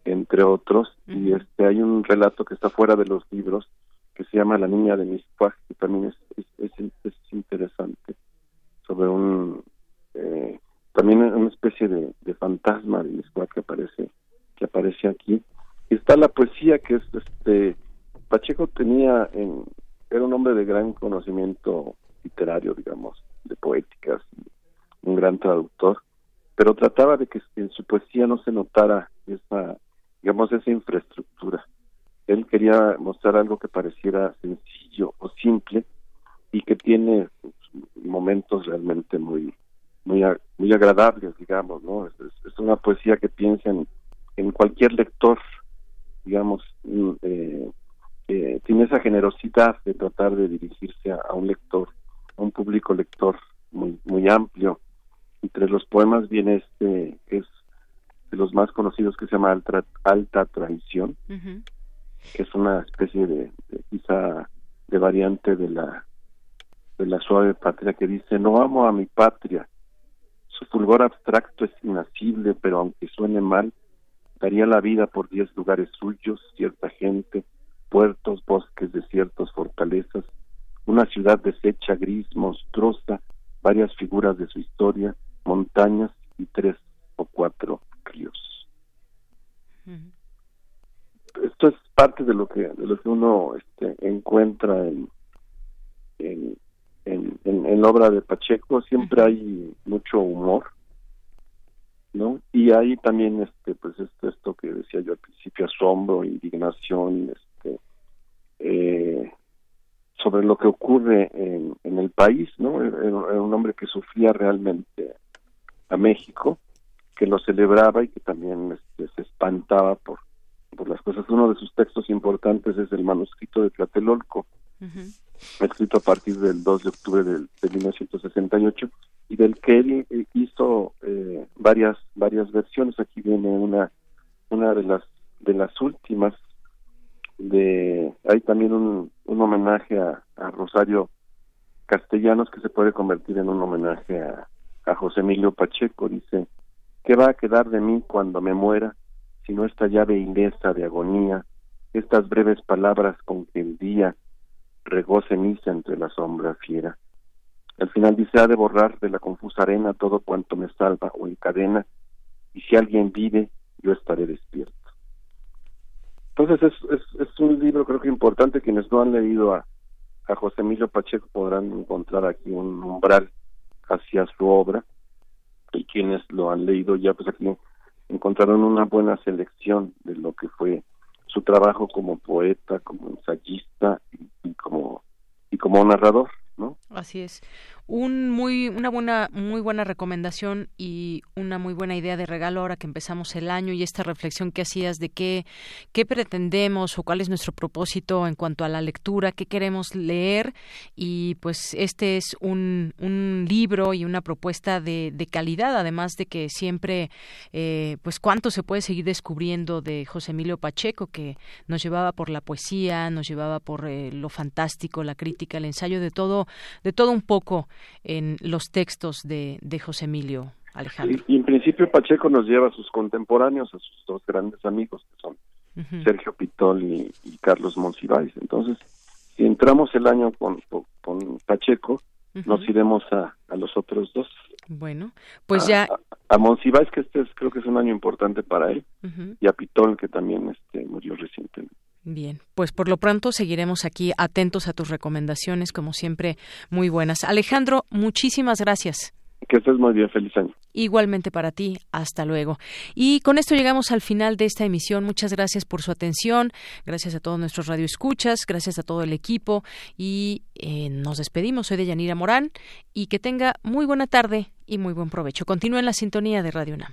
entre otros y este hay un relato que está fuera de los libros que se llama La niña de Miscuac que también es es, es, es interesante sobre un eh, también una especie de, de fantasma de Miscuac que aparece que aparece aquí y está la poesía que es este Pacheco tenía en, era un hombre de gran conocimiento literario digamos de poéticas un gran traductor pero trataba de que en su poesía no se notara esa digamos esa infraestructura. Él quería mostrar algo que pareciera sencillo o simple y que tiene momentos realmente muy muy muy agradables digamos no es una poesía que piensa en, en cualquier lector digamos mm, eh, eh, tiene esa generosidad de tratar de dirigirse a, a un lector a un público lector muy muy amplio. Entre los poemas viene este que es de los más conocidos que se llama alta, alta traición que es una especie de, de quizá de variante de la de la suave patria que dice no amo a mi patria. Su fulgor abstracto es inacible pero aunque suene mal daría la vida por diez lugares suyos cierta gente puertos bosques desiertos fortalezas una ciudad deshecha gris monstruosa varias figuras de su historia montañas y tres o cuatro ríos. Esto es parte de lo que de lo que uno este, encuentra en en, en, la obra de Pacheco. Siempre hay mucho humor no y hay también este pues esto, esto que decía yo al principio asombro indignación este eh, sobre lo que ocurre en, en el país no era, era un hombre que sufría realmente a México que lo celebraba y que también este, se espantaba por por las cosas. Uno de sus textos importantes es el manuscrito de Tlatelolco, escrito a partir del 2 de octubre del, de 1968 y del que él eh, hizo eh, varias varias versiones. Aquí viene una una de las de las últimas de hay también un, homenaje a, Rosario Castellanos que se puede convertir en un homenaje a, José Emilio Pacheco. Dice, ¿qué va a quedar de mí cuando me muera? sino esta llave ilesa de agonía, estas breves palabras con que el día regó ceniza entre la sombra fiera. Al final dice, ha de borrar de la confusa arena todo cuanto me salva o encadena, y si alguien vive, yo estaré despierto. Entonces es, es, un libro creo que importante, quienes no han leído a, a José Emilio Pacheco podrán encontrar aquí un umbral hacia su obra, y quienes lo han leído ya pues aquí encontraron una buena selección de lo que fue su trabajo como poeta, como ensayista y, y como y como narrador, ¿no? Así es. Un muy, una buena, muy buena recomendación y una muy buena idea de regalo ahora que empezamos el año y esta reflexión que hacías de qué, qué pretendemos o cuál es nuestro propósito en cuanto a la lectura, qué queremos leer. Y pues este es un, un libro y una propuesta de, de calidad, además de que siempre, eh, pues cuánto se puede seguir descubriendo de José Emilio Pacheco que nos llevaba por la poesía, nos llevaba por eh, lo fantástico, la crítica, el ensayo de todo, de todo un poco en los textos de, de José Emilio Alejandro. Y, y en principio Pacheco nos lleva a sus contemporáneos, a sus dos grandes amigos que son. Sergio Pitol y, y Carlos Monsiváis. Entonces, si entramos el año con, con, con Pacheco, nos iremos a, a los otros dos. Bueno, pues a, ya... A, a Monsiváis, que este es, creo que es un año importante para él, y a Pitol, que también este, murió recientemente. Bien, pues por lo pronto seguiremos aquí atentos a tus recomendaciones, como siempre, muy buenas. Alejandro, muchísimas gracias. Que estés muy bien, feliz año. Igualmente para ti, hasta luego. Y con esto llegamos al final de esta emisión. Muchas gracias por su atención, gracias a todos nuestros radioescuchas, gracias a todo el equipo y eh, nos despedimos. Soy de Yanira Morán y que tenga muy buena tarde y muy buen provecho. Continúe en la sintonía de Radio UNAM.